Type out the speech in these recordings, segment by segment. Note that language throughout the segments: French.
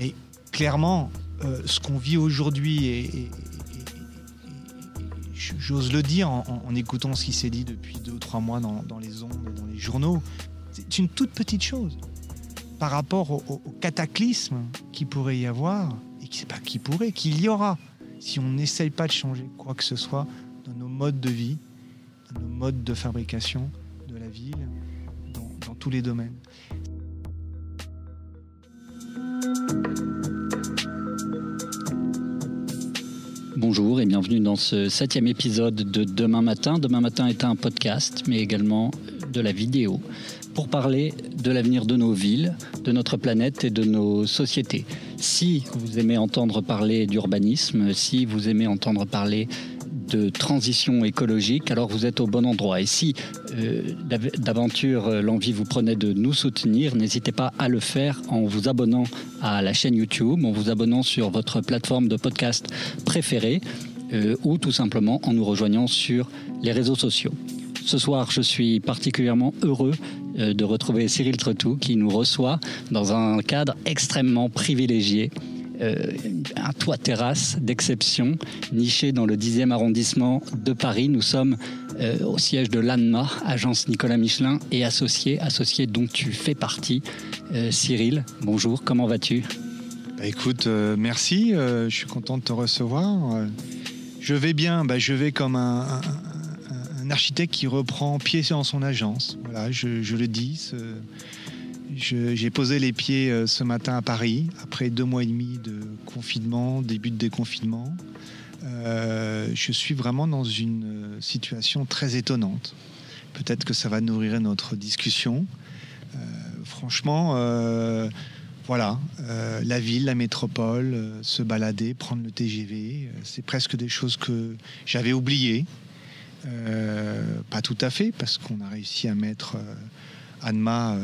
Mais clairement, euh, ce qu'on vit aujourd'hui, et, j'ose le dire en, écoutant ce qui s'est dit depuis deux ou trois mois dans, les ondes dans les journaux, c'est une toute petite chose par rapport au, au cataclysme qui pourrait y avoir, et qui, pas qui pourrait, qu'il y aura, si on n'essaye pas de changer quoi que ce soit dans nos modes de vie, dans nos modes de fabrication de la ville, dans tous les domaines. Bonjour et bienvenue dans ce septième épisode de Demain Matin. Demain Matin est un podcast, mais également de la vidéo, pour parler de l'avenir de nos villes, de notre planète et de nos sociétés. Si vous aimez entendre parler d'urbanisme, si vous aimez entendre parler de transition écologique, alors vous êtes au bon endroit. Et si euh, d'aventure euh, l'envie vous prenait de nous soutenir, n'hésitez pas à le faire en vous abonnant à la chaîne YouTube, en vous abonnant sur votre plateforme de podcast préférée euh, ou tout simplement en nous rejoignant sur les réseaux sociaux. Ce soir, je suis particulièrement heureux de retrouver Cyril Tretou qui nous reçoit dans un cadre extrêmement privilégié euh, un toit terrasse d'exception, niché dans le 10e arrondissement de Paris. Nous sommes euh, au siège de l'ANMA, agence Nicolas Michelin, et associé, associé dont tu fais partie. Euh, Cyril, bonjour, comment vas-tu? Bah, Écoute, merci, je suis content de te recevoir. je vais bien, bah, je vais comme un, architecte qui reprend pied dans son agence. Voilà, je le dis. J'ai posé les pieds euh, ce matin à Paris, après deux mois et demi de confinement, début de déconfinement. Euh, je suis vraiment dans une euh, situation très étonnante. Peut-être que ça va nourrir notre discussion. franchement, voilà, la ville, la métropole, se balader, prendre le TGV, c'est presque des choses que j'avais oubliées. pas tout à fait, parce qu'on a réussi à mettre Anma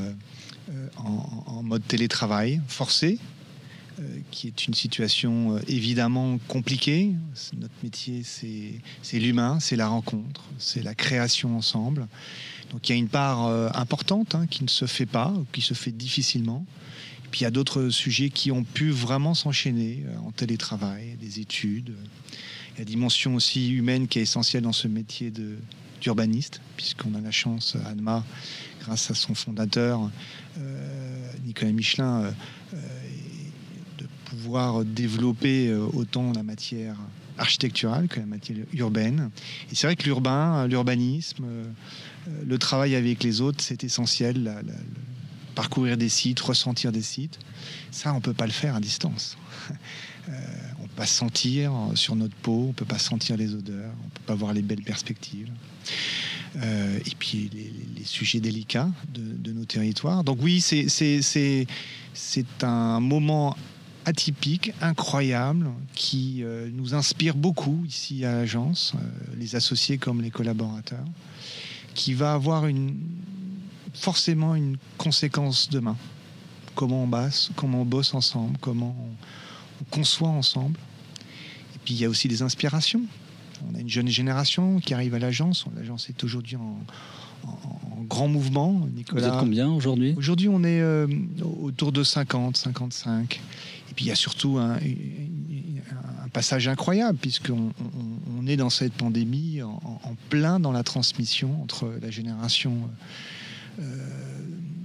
euh, en, mode télétravail forcé, euh, qui est une situation euh, évidemment compliquée. Notre métier, c'est l'humain, c'est la rencontre, c'est la création ensemble. Donc il y a une part importante hein, qui ne se fait pas, qui se fait difficilement. Puis il y a d'autres sujets qui ont pu vraiment s'enchaîner en télétravail, des études. La dimension aussi humaine qui est essentielle dans ce métier d'urbaniste, puisqu'on a la chance, Anma, grâce à son fondateur, euh, Nicolas Michelin, euh, euh, de pouvoir développer autant la matière architecturale que la matière urbaine. Et c'est vrai que l'urbain, l'urbanisme, le travail avec les autres, c'est essentiel. parcourir des sites, ressentir des sites, ça, on ne peut pas le faire à distance. pas sentir sur notre peau, on peut pas sentir les odeurs, on peut pas voir les belles perspectives. Euh, et puis les, sujets délicats de, nos territoires. Donc oui, c'est un moment atypique, incroyable, qui euh, nous inspire beaucoup ici à l'agence, euh, les associés comme les collaborateurs, qui va avoir une, forcément une conséquence demain. Comment on bosse, comment on bosse ensemble, comment on conçoit ensemble. Et puis il y a aussi des inspirations. On a une jeune génération qui arrive à l'agence. L'agence est aujourd'hui en, grand mouvement. Nicolas. Vous êtes combien aujourd'hui? Aujourd'hui, on est euh, autour de 50, 55. Et puis il y a surtout un, passage incroyable, puisqu'on on, est dans cette pandémie en, plein dans la transmission entre la génération. Euh,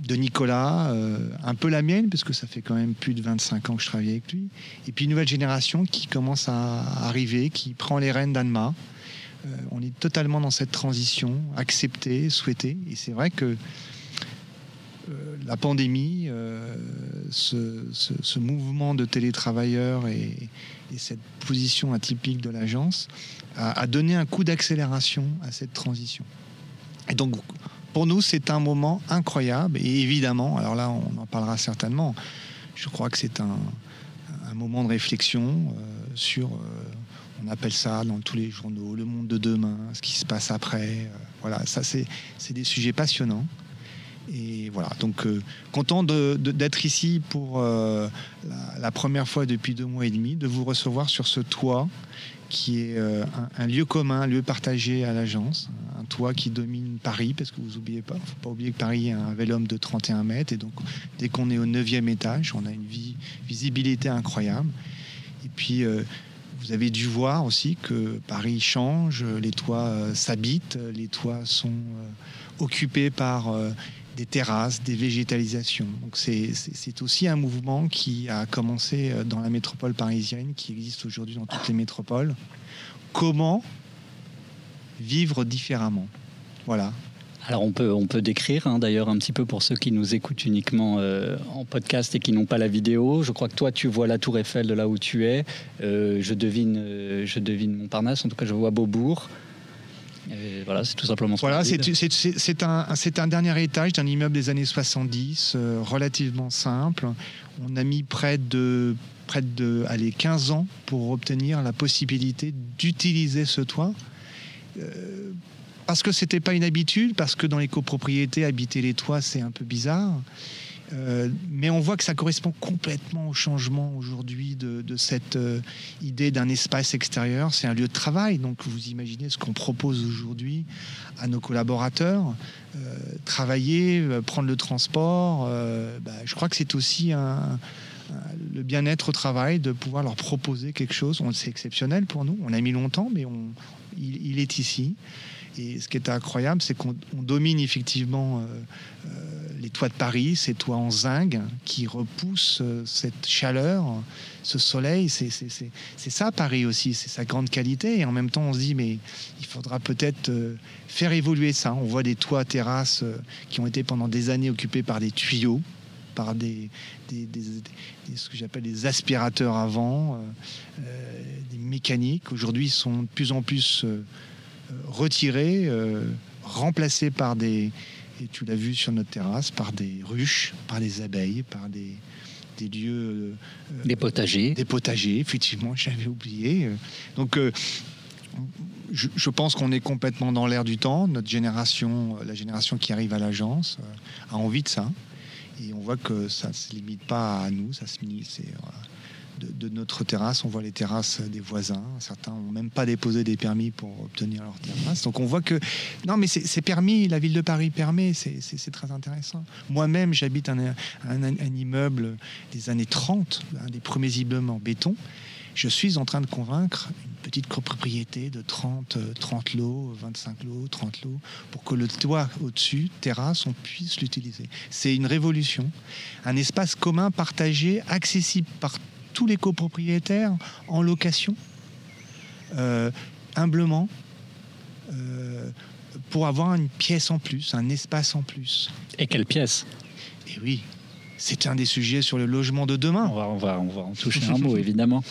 de Nicolas, euh, un peu la mienne, parce que ça fait quand même plus de 25 ans que je travaille avec lui, et puis une nouvelle génération qui commence à arriver, qui prend les rênes d'Anma. Euh, on est totalement dans cette transition, acceptée, souhaitée, et c'est vrai que euh, la pandémie, ce, mouvement de télétravailleurs et, cette position atypique de l'agence a, a donné un coup d'accélération à cette transition. Et donc, pour nous, c'est un moment incroyable. Et évidemment, alors là, on en parlera certainement. Je crois que c'est un, moment de réflexion euh, sur, euh, on appelle ça dans tous les journaux, le monde de demain, ce qui se passe après. Euh, voilà, ça, c'est des sujets passionnants. Et voilà, donc content d'être ici pour la, la, première fois depuis deux mois et demi, de vous recevoir sur ce toit qui est euh, un, lieu commun, un lieu partagé à l'agence, un toit qui domine Paris, parce que vous oubliez pas, faut pas oublier que Paris a un vélum de 31 mètres, et donc dès qu'on est au 9e étage, on a une visibilité incroyable. Et puis, euh, vous avez dû voir aussi que Paris change, les toits euh, s'habitent, les toits sont occupés par des terrasses, des végétalisations. Donc c'est aussi un mouvement qui a commencé euh, dans la métropole parisienne, qui existe aujourd'hui dans toutes les métropoles. Comment vivre différemment? Voilà. Alors on peut, on peut décrire hein, d'ailleurs un petit peu pour ceux qui nous écoutent uniquement euh, en podcast et qui n'ont pas la vidéo. Je crois que toi tu vois la tour Eiffel de là où tu es. Euh, je, devine, je devine Montparnasse, en tout cas je vois Beaubourg voilà, c'est tout simplement Voilà, c'est un, un, dernier étage d'un immeuble des années 70, euh, relativement simple. On a mis près de, près de allez, 15 ans pour obtenir la possibilité d'utiliser ce toit. Euh, parce que c'était pas une habitude, parce que dans les copropriétés, habiter les toits, c'est un peu bizarre. Euh, mais on voit que ça correspond complètement au changement aujourd'hui de, cette euh, idée d'un espace extérieur. C'est un lieu de travail, donc vous imaginez ce qu'on propose aujourd'hui à nos collaborateurs. Euh, travailler, prendre le transport, bah, je crois que c'est aussi le bien-être au travail de pouvoir leur proposer quelque chose. C'est exceptionnel pour nous. On a mis longtemps, mais il, est ici. Et ce qui est incroyable, c'est qu'on domine effectivement les toits de Paris, ces toits en zinc qui repoussent euh, cette chaleur, ce soleil. C'est ça Paris aussi, c'est sa grande qualité. Et en même temps, on se dit, mais il faudra peut-être euh, faire évoluer ça. On voit des toits terrasses euh, qui ont été pendant des années occupés par des tuyaux par des, ce que j'appelle des aspirateurs avant, des mécaniques. Aujourd'hui, sont de plus en plus retirés, remplacés par des, et tu l'as vu sur notre terrasse, par des ruches, par des abeilles, par des, des lieux. Euh, des potagers. Des potagers, effectivement, j'avais oublié. Donc, euh, je, pense qu'on est complètement dans l'air du temps. Notre génération, la génération qui arrive à l'agence, euh, a envie de ça. Et on voit que ça ne se limite pas à nous, ça se limite de, notre terrasse. On voit les terrasses des voisins. Certains n'ont même pas déposé des permis pour obtenir leur terrasse. Donc on voit que non, mais c'est permis. La ville de Paris permet. C'est très intéressant. Moi-même, j'habite un, un, immeuble des années 30, un des premiers immeubles en béton. Je suis en train de convaincre une petite copropriété de 30, 30 lots, 25 lots, 30 lots, pour que le toit au-dessus, terrasse, on puisse l'utiliser. C'est une révolution, un espace commun partagé, accessible par tous les copropriétaires en location, euh, humblement, euh, pour avoir une pièce en plus, un espace en plus. Et quelle pièce? Et eh oui, c'est un des sujets sur le logement de demain. On va, on va, on va en toucher un mot, évidemment.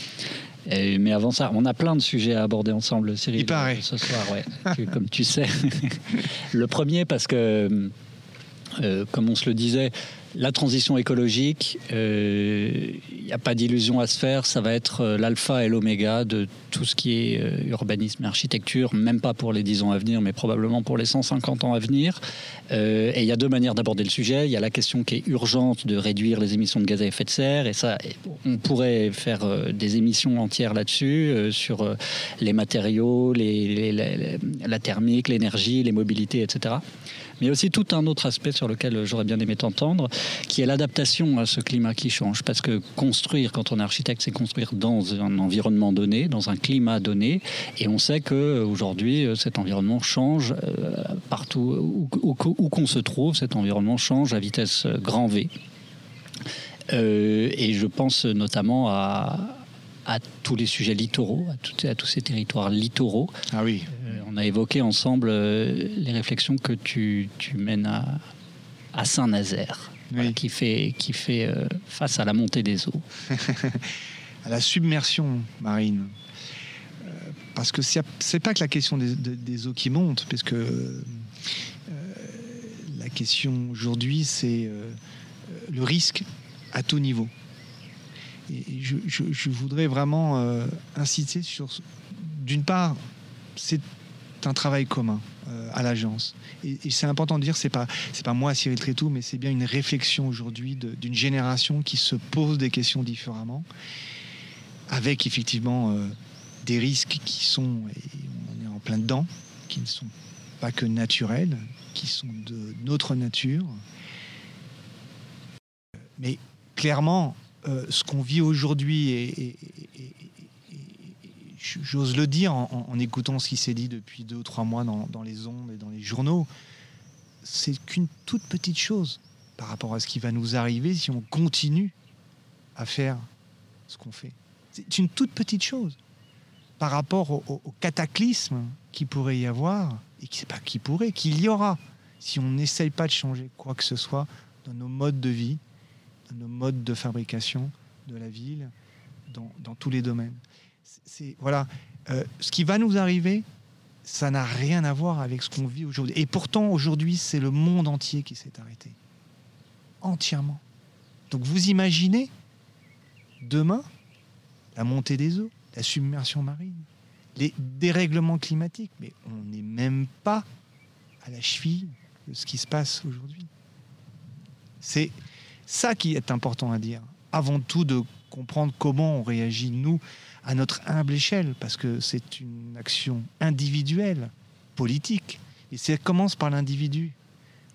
mais avant ça, on a plein de sujets à aborder ensemble, Cyril. Il paraît. Ce soir, ouais. comme tu sais. le premier, parce que, euh, comme on se le disait, la transition écologique, il euh, n'y a pas d'illusion à se faire, ça va être euh, l'alpha et l'oméga de tout ce qui est euh, urbanisme et architecture, même pas pour les 10 ans à venir, mais probablement pour les 150 ans à venir. et il y a deux manières d'aborder le sujet. Il y a la question qui est urgente de réduire les émissions de gaz à effet de serre, et ça, on pourrait faire des émissions entières là-dessus, sur les matériaux, la thermique, l'énergie, les mobilités, etc mais aussi tout un autre aspect sur lequel j'aurais bien aimé t'entendre, qui est l'adaptation à ce climat qui change. Parce que construire, quand on est architecte, c'est construire dans un environnement donné, dans un climat donné, et on sait qu'aujourd'hui, cet environnement change euh, partout où, qu'on se trouve, cet environnement change à vitesse grand V. Euh, et je pense notamment à, à tous les sujets littoraux, à, à tous ces territoires littoraux. Ah oui. Euh, on a évoqué ensemble euh, les réflexions que tu, tu mènes à, à Saint-Nazaire, qui fait, qui fait euh, face à la montée des eaux. à la submersion marine. parce que c'est pas que la question des, des, eaux qui montent, parce que la question aujourd'hui, c'est le risque à tout niveau je, voudrais vraiment euh, insister sur, d'une part, c'est un travail commun. euh, à l'agence. Et, c'est important de dire, c'est pas c'est pas moi Cyril Trétou, mais c'est bien une réflexion aujourd'hui d'une génération qui se pose des questions différemment, avec effectivement euh, des risques qui sont, et on est en plein dedans, qui ne sont pas que naturels, qui sont de notre nature. Mais clairement, euh, ce qu'on vit aujourd'hui, et, j'ose le dire en, écoutant ce qui s'est dit depuis deux ou trois mois dans, les ondes et dans les journaux, c'est qu'une toute petite chose par rapport à ce qui va nous arriver si on continue à faire ce qu'on fait. C'est une toute petite chose par rapport au, cataclysme qui pourrait y avoir, et qui, pas qui pourrait, qu'il y aura, si on n'essaye pas de changer quoi que ce soit dans nos modes de vie, dans nos modes de fabrication de la ville, dans, tous les domaines. Voilà, euh, ce qui va nous arriver, ça n'a rien à voir avec ce qu'on vit aujourd'hui. Et pourtant, aujourd'hui, c'est le monde entier qui s'est arrêté. Entièrement. Donc vous imaginez, demain, la montée des eaux, la submersion marine, les dérèglements climatiques. Mais on n'est même pas à la cheville de ce qui se passe aujourd'hui. C'est ça qui est important à dire. Avant tout de comprendre comment on réagit, nous, à notre humble échelle, parce que c'est une action individuelle, politique. Et ça commence par l'individu.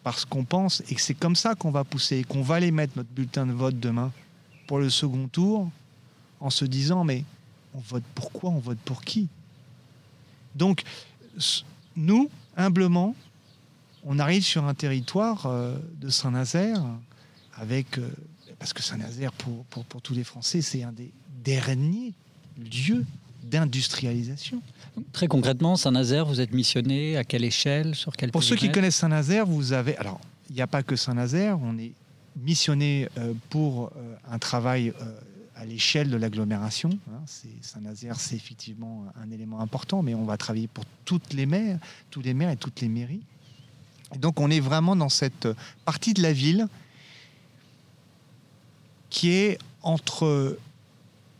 Parce qu'on pense, et c'est comme ça qu'on va pousser, qu'on va aller mettre notre bulletin de vote demain pour le second tour, en se disant, mais on vote pour quoi On vote pour qui? Donc, nous, humblement, on arrive sur un territoire euh, de Saint-Nazaire, avec, euh, parce que Saint-Nazaire, pour, pour, tous les Français, c'est un des derniers lieux d'industrialisation. Très concrètement, Saint-Nazaire, vous êtes missionné à quelle échelle, sur quel Pour ceux qui connaissent Saint-Nazaire, vous avez... Alors, il n'y a pas que Saint-Nazaire, on est missionné euh, pour un travail à l'échelle de l'agglomération. Hein, Saint-Nazaire, c'est effectivement un élément important, mais on va travailler pour toutes les maires, tous les maires et toutes les mairies. Et donc on est vraiment dans cette partie de la ville qui est entre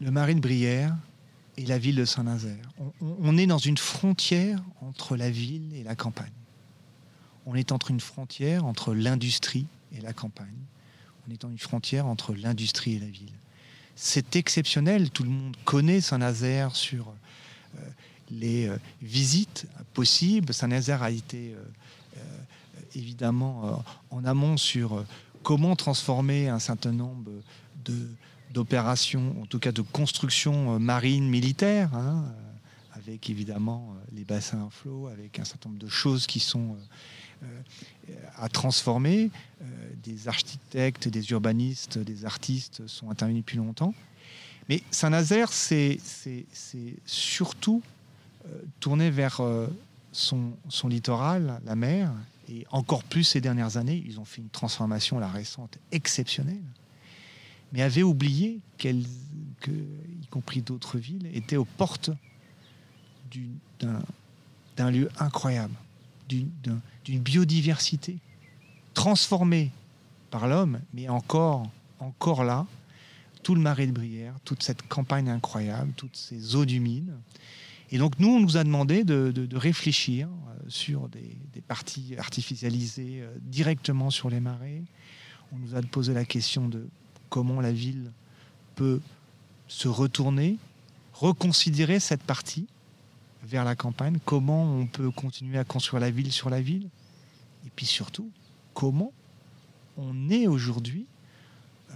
le Marais de Brière et la ville de Saint-Nazaire. On, est dans une frontière entre la ville et la campagne. On est entre une frontière entre l'industrie et la campagne. On est dans une frontière entre l'industrie et la ville c'est exceptionnel. Tout le monde connaît Saint-Nazaire sur euh, les euh, visites possibles. Saint-Nazaire a été euh, évidemment en amont sur comment transformer un certain nombre d'opérations, en tout cas de construction marine militaire, hein, avec évidemment les bassins à flot, avec un certain nombre de choses qui sont à transformer. Euh, des architectes, des urbanistes, des artistes sont intervenus depuis longtemps. Mais Saint-Nazaire, c'est surtout euh, tourné vers euh, son, son, littoral, la mer, et encore plus ces dernières années, ils ont fait une transformation, la récente, exceptionnelle, mais avaient oublié que, y compris d'autres villes, étaient aux portes d'un lieu incroyable, d'une biodiversité transformée par l'homme, mais encore, encore là, tout le marais de Brière, toute cette campagne incroyable, toutes ces eaux humides. Et donc nous, on nous a demandé de, réfléchir euh, sur des, parties artificialisées euh, directement sur les marais. On nous a posé la question de comment la ville peut se retourner, reconsidérer cette partie vers la campagne, comment on peut continuer à construire la ville sur la ville, et puis surtout, comment on est aujourd'hui euh,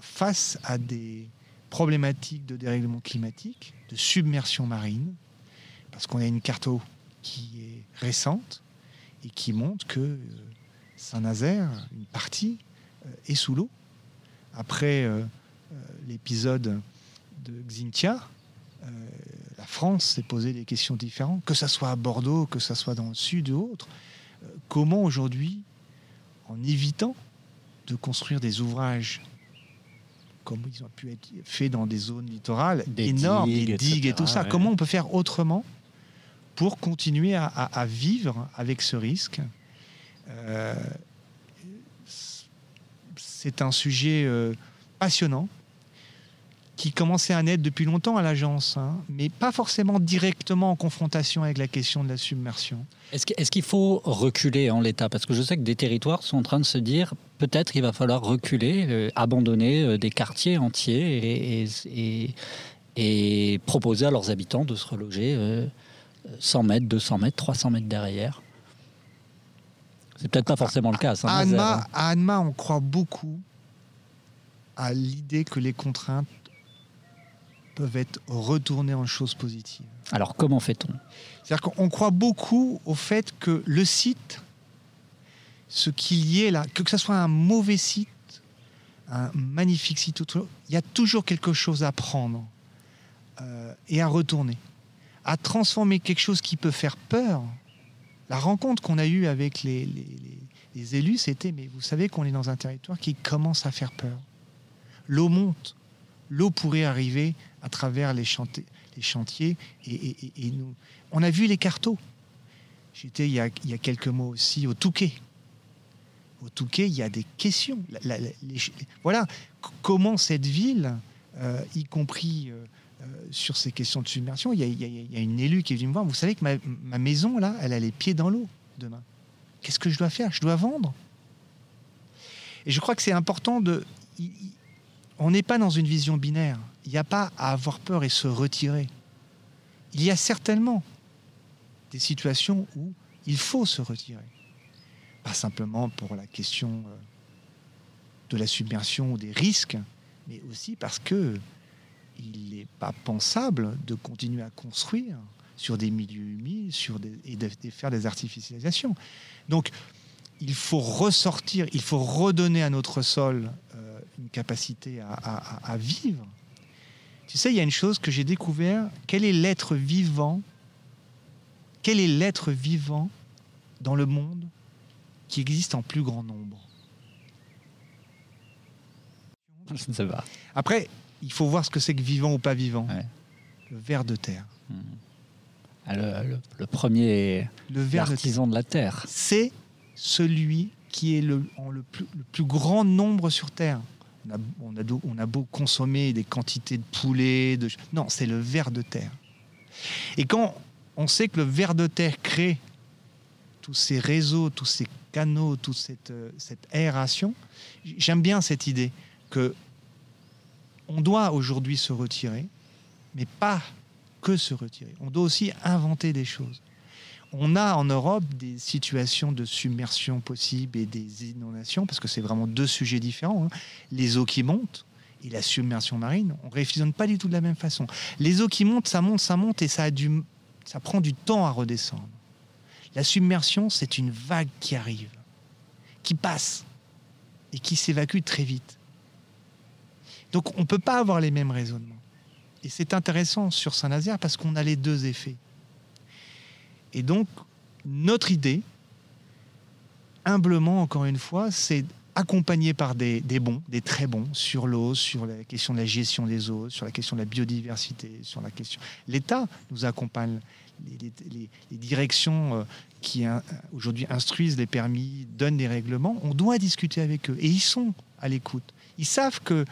face à des problématiques de dérèglement climatique, de submersion marine, parce qu'on a une carte qui est récente et qui montre que euh, Saint-Nazaire, une partie, euh, est sous l'eau. Après l'épisode de Xintia, la France s'est posé des questions différentes, que ce soit à Bordeaux, que ce soit dans le sud ou autre. comment aujourd'hui en évitant de construire des ouvrages comme ils ont pu être faits dans des zones littorales énormes, des digues et tout ça. Comment on peut faire autrement pour continuer à, vivre avec ce risque euh, C'est un sujet euh, passionnant. qui commençait à naître depuis longtemps à l'agence, hein, mais pas forcément directement en confrontation avec la question de la submersion. Est-ce qu'il faut reculer en l'état? Parce que je sais que des territoires sont en train de se dire peut-être il va falloir reculer, euh, abandonner euh, des quartiers entiers et, et, proposer à leurs habitants de se reloger 100 mètres, 200 mètres, 300 mètres derrière. C'est peut-être pas forcément le cas. À Anma, à Anma, on croit beaucoup à l'idée que les contraintes peuvent être retournées en choses positives. Alors comment fait-on? C'est-à-dire qu'on croit beaucoup au fait que le site, ce qu'il y ait là, que ce soit un mauvais site, un magnifique site, il y a toujours quelque chose à prendre euh, et à retourner, à transformer quelque chose qui peut faire peur. La rencontre qu'on a eue avec les, élus, c'était, mais vous savez qu'on est dans un territoire qui commence à faire peur. L'eau monte, l'eau pourrait arriver à travers les, chantiers et, nous. On a vu les cartos. J'étais il, y a quelques mois aussi au Touquet. Au Touquet, il y a des questions. voilà comment cette ville, euh, y compris euh, sur ces questions de submersion, il y, a, une élue qui est venue me voir. Vous savez que ma, maison, là, elle a les pieds dans l'eau demain. Qu'est-ce que je dois faire? Je dois vendre? Et je crois que c'est important de on n'est pas dans une vision binaire. Il n'y a pas à avoir peur et se retirer. Il y a certainement des situations où il faut se retirer. Pas simplement pour la question euh, de la submersion ou des risques, mais aussi parce que il n'est pas pensable de continuer à construire sur des milieux humides sur et de, faire des artificialisations. Donc, il faut ressortir, il faut redonner à notre sol euh, une capacité à, vivre. Tu sais, il y a une chose que j'ai découvert. Quel est l'être vivant Quel est l'être vivant dans le monde qui existe en plus grand nombre? Je ne sais pas. Après, il faut voir ce que c'est que vivant ou pas vivant. Le ver de terre. Hmm. Ah, le, premier le artisan de la terre. C'est celui qui est le, en le, plus, le plus grand nombre sur Terre on a, on a, beau consommer des quantités de poulet, de... non, c'est le ver de terre. Et quand on sait que le ver de terre crée tous ces réseaux, tous ces canaux, toute cette, euh, cette aération, j'aime bien cette idée que on doit aujourd'hui se retirer, mais pas que se retirer. On doit aussi inventer des choses on a en Europe des situations de submersion possibles et des inondations, parce que c'est vraiment deux sujets différents. Hein. Les eaux qui montent et la submersion marine, on ne réfléchit pas du tout de la même façon. Les eaux qui montent, ça monte, ça monte, et ça, a du, ça prend du temps à redescendre. La submersion, c'est une vague qui arrive, qui passe et qui s'évacue très vite. Donc on ne peut pas avoir les mêmes raisonnements. Et c'est intéressant sur Saint-Nazaire parce qu'on a les deux effets. Et donc, notre idée, humblement, encore une fois, c'est accompagné par des, bons, des très bons, sur l'eau, sur la question de la gestion des eaux, sur la question de la biodiversité, sur la question... L'État nous accompagne, les, directions euh, qui aujourd'hui instruisent les permis, donnent des règlements, on doit discuter avec eux. Et ils sont à l'écoute. Ils savent que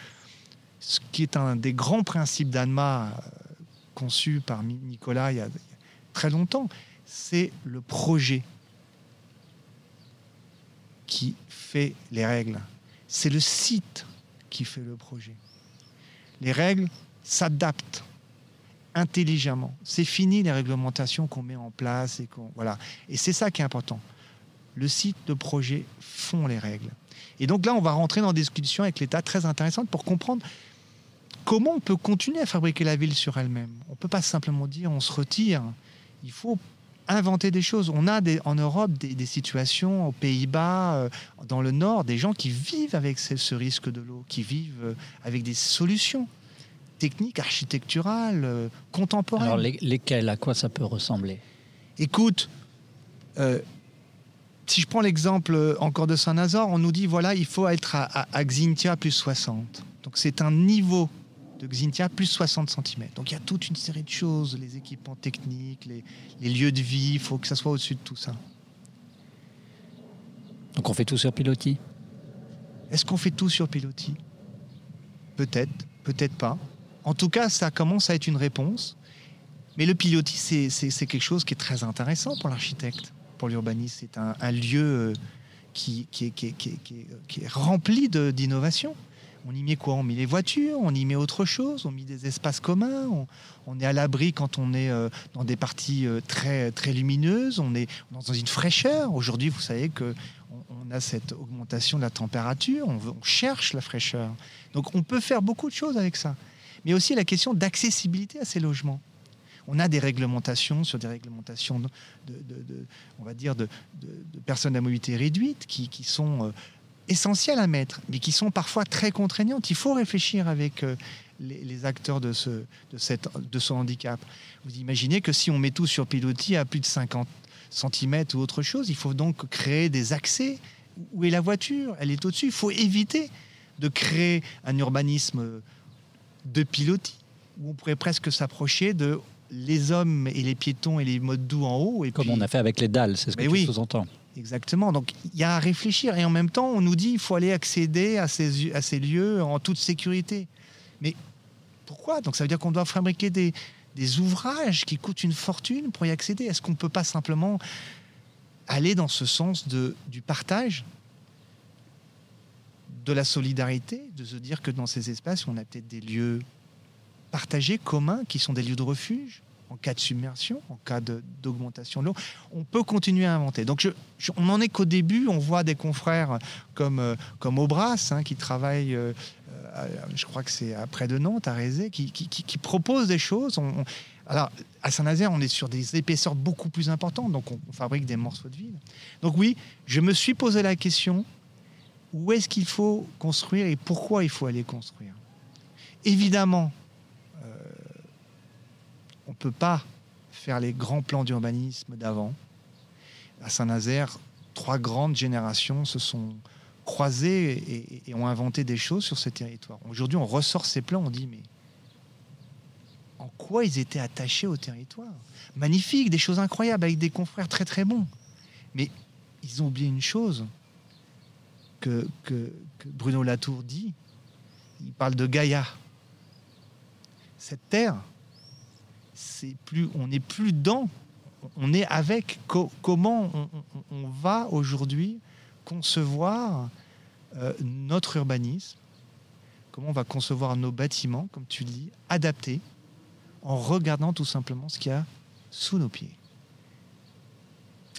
ce qui est un des grands principes d'ANMA, euh, conçu par Nicolas il y a très longtemps, c'est le projet qui fait les règles. C'est le site qui fait le projet. Les règles s'adaptent intelligemment. C'est fini les réglementations qu'on met en place et voilà. Et c'est ça qui est important. Le site, de projet font les règles. Et donc là, on va rentrer dans des discussions avec l'État très intéressantes pour comprendre comment on peut continuer à fabriquer la ville sur elle-même? On ne peut pas simplement dire on se retire. Il faut inventer des choses. On a des, en Europe des, situations aux Pays-Bas, euh, dans le Nord, des gens qui vivent avec ce, risque de l'eau, qui vivent euh, avec des solutions techniques, architecturales, euh, contemporaines. Alors lesquelles À quoi ça peut ressembler? Écoute, si je prends l'exemple encore de Saint-Nazaire, on nous dit voilà, il faut être à, à Xintia plus 60. Donc c'est un niveau de Xintia, plus 60 cm. Donc il y a toute une série de choses, les équipements techniques, les, lieux de vie, il faut que ça soit au-dessus de tout ça. Donc on fait tout sur pilotis Est-ce qu'on fait tout sur pilotis Peut-être, peut-être pas. En tout cas, ça commence à être une réponse. Mais le pilotis, c'est quelque chose qui est très intéressant pour l'architecte, pour l'urbaniste. C'est un, lieu qui, qui, est rempli d'innovation. On y met quoi? On met les voitures, on y met autre chose, on met des espaces communs, on, est à l'abri quand on est euh, dans des parties euh, très, très lumineuses, on est dans une fraîcheur. Aujourd'hui, vous savez que on, a cette augmentation de la température, on, cherche la fraîcheur. Donc on peut faire beaucoup de choses avec ça. Mais aussi la question d'accessibilité à ces logements on a des réglementations sur des réglementations de, on va dire de, personnes à mobilité réduite qui, sont euh, essentielles à mettre, mais qui sont parfois très contraignantes. Il faut réfléchir avec euh, les, acteurs de ce, de, cette, de ce handicap. Vous imaginez que si on met tout sur pilotis à plus de 50 cm ou autre chose, il faut donc créer des accès. Où est la voiture? Elle est au-dessus. Il faut éviter de créer un urbanisme de pilotis où on pourrait presque s'approcher de les hommes et les piétons et les modes doux en haut. Et Comme on a fait avec les dalles, c'est ce que tu oui. sous-entends. Exactement. Donc il y a à réfléchir. Et en même temps, on nous dit qu'il faut aller accéder à ces, lieux en toute sécurité. Mais pourquoi? Donc ça veut dire qu'on doit fabriquer des, des ouvrages qui coûtent une fortune pour y accéder. Est-ce qu'on ne peut pas simplement aller dans ce sens de, du partage, de la solidarité, de se dire que dans ces espaces, on a peut-être des lieux partagés, communs, qui sont des lieux de refuge? En cas de submersion, en cas d'augmentation de, l'eau. On peut continuer à inventer. Donc, je, on n'en est qu'au début. On voit des confrères comme, euh, comme Aubras, hein, qui travaillent, euh, je crois que c'est près de Nantes, à Rézé, qui, qui, proposent des choses. alors, à Saint-Nazaire, on est sur des épaisseurs beaucoup plus importantes, donc on, fabrique des morceaux de ville. Donc oui, je me suis posé la question, où est-ce qu'il faut construire et pourquoi il faut aller construire? Évidemment, on ne peut pas faire les grands plans d'urbanisme d'avant. À Saint-Nazaire, trois grandes générations se sont croisées et, ont inventé des choses sur ce territoire. Aujourd'hui, on ressort ces plans, on dit mais en quoi ils étaient attachés au territoire? Magnifique, des choses incroyables avec des confrères très très bons. Mais ils ont oublié une chose que, que Bruno Latour dit. Il parle de Gaïa. Cette terre, c'est plus, on n'est plus dans, on est avec. comment on, va aujourd'hui concevoir euh, notre urbanisme? Comment on va concevoir nos bâtiments, comme tu le dis, adaptés, en regardant tout simplement ce qu'il y a sous nos pieds?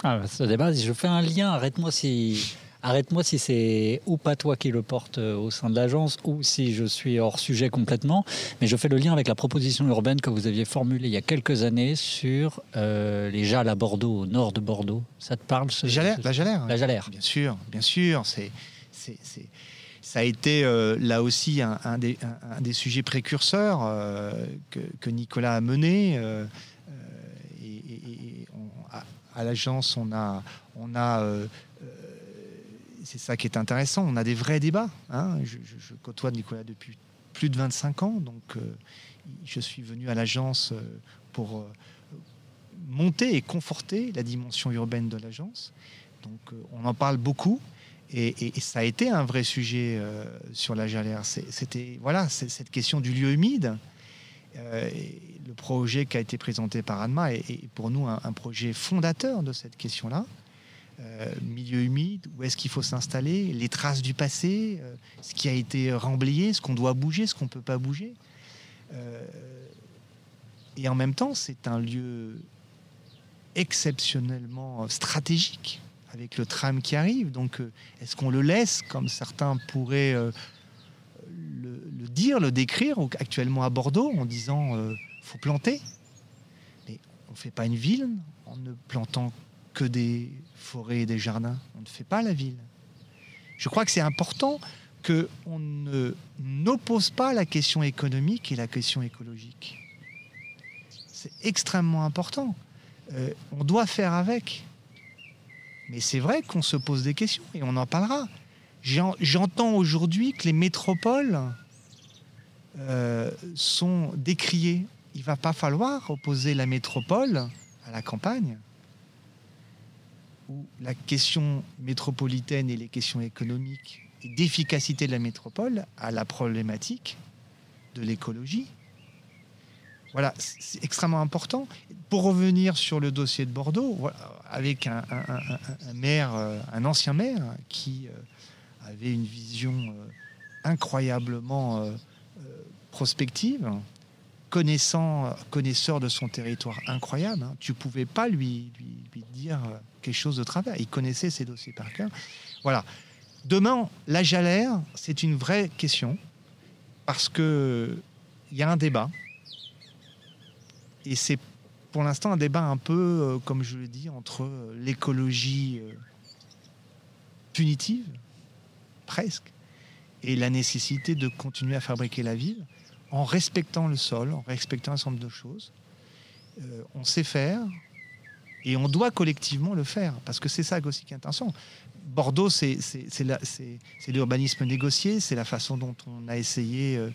Ah, débat, je fais un lien, arrête-moi si Arrête-moi si c'est ou pas toi qui le porte euh, au sein de l'agence ou si je suis hors sujet complètement. Mais je fais le lien avec la proposition urbaine que vous aviez formulée il y a quelques années sur euh, les Jalles à Bordeaux, au nord de Bordeaux. Ça te parle ce, Jalère, La Jalère La Jalère. Bien sûr, bien sûr. C'est, c'est, ça a été euh, là aussi un, des, des, sujets précurseurs que, Nicolas a mené. et, à, l'agence, on a, on a c'est ça qui est intéressant. On a des vrais débats. Hein. Je, côtoie Nicolas depuis plus de 25 ans, donc euh, je suis venu à l'agence euh, pour euh, monter et conforter la dimension urbaine de l'agence. Donc on en parle beaucoup. Et, ça a été un vrai sujet sur la Jalère. C'était voilà, cette question du lieu humide. le projet qui a été présenté par Anma est, pour nous un projet fondateur de cette question-là. Euh, milieu humide, où est-ce qu'il faut s'installer, les traces du passé, euh, ce qui a été remblayé, ce qu'on doit bouger, ce qu'on ne peut pas bouger. Euh, et en même temps, c'est un lieu exceptionnellement stratégique avec le tram qui arrive. Donc, est-ce qu'on le laisse, comme certains pourraient le, dire, le décrire actuellement à Bordeaux, en disant faut planter Mais on ne fait pas une ville en ne plantant que des forêts et des jardins. On ne fait pas la ville. Je crois que c'est important qu'on ne n'oppose pas la question économique et la question écologique. C'est extrêmement important. Euh, on doit faire avec. Mais c'est vrai qu'on se pose des questions et on en parlera. J'entends aujourd'hui que les métropoles euh, sont décriées. Il va pas falloir opposer la métropole à la campagne où la question métropolitaine et les questions économiques et d'efficacité de la métropole à la problématique de l'écologie Voilà, c'est extrêmement important. Pour revenir sur le dossier de Bordeaux, avec un, maire, euh, un ancien maire qui euh, avait une vision euh, incroyablement prospective, connaissant, connaisseur de son territoire incroyable. Hein. Tu pouvais pas lui, dire quelque chose de travers. Il connaissait ses dossiers par cœur. Voilà. Demain, la Jalère, c'est une vraie question parce que il y a un débat et c'est pour l'instant un débat un peu, euh, comme je le dis, entre euh, l'écologie euh, punitive, presque, et la nécessité de continuer à fabriquer la ville en respectant le sol, en respectant un certain nombre de choses. on sait faire et on doit collectivement le faire parce que c'est ça aussi qui est. Bordeaux, c'est l'urbanisme négocié, c'est la façon dont on a essayé euh,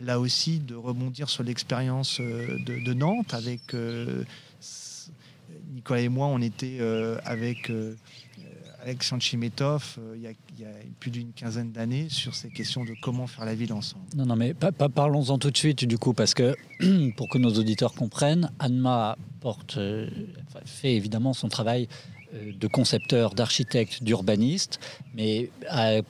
là aussi de rebondir sur l'expérience euh, de, Nantes avec euh, Nicolas et moi, on était avec avec Sanchimetov il, y a, plus d'une quinzaine d'années sur ces questions de comment faire la ville ensemble. Non, non, mais parlons-en tout de suite du coup, parce que pour que nos auditeurs comprennent, Anma porte, fait évidemment son travail euh, de concepteur, d'architecte, d'urbaniste, mais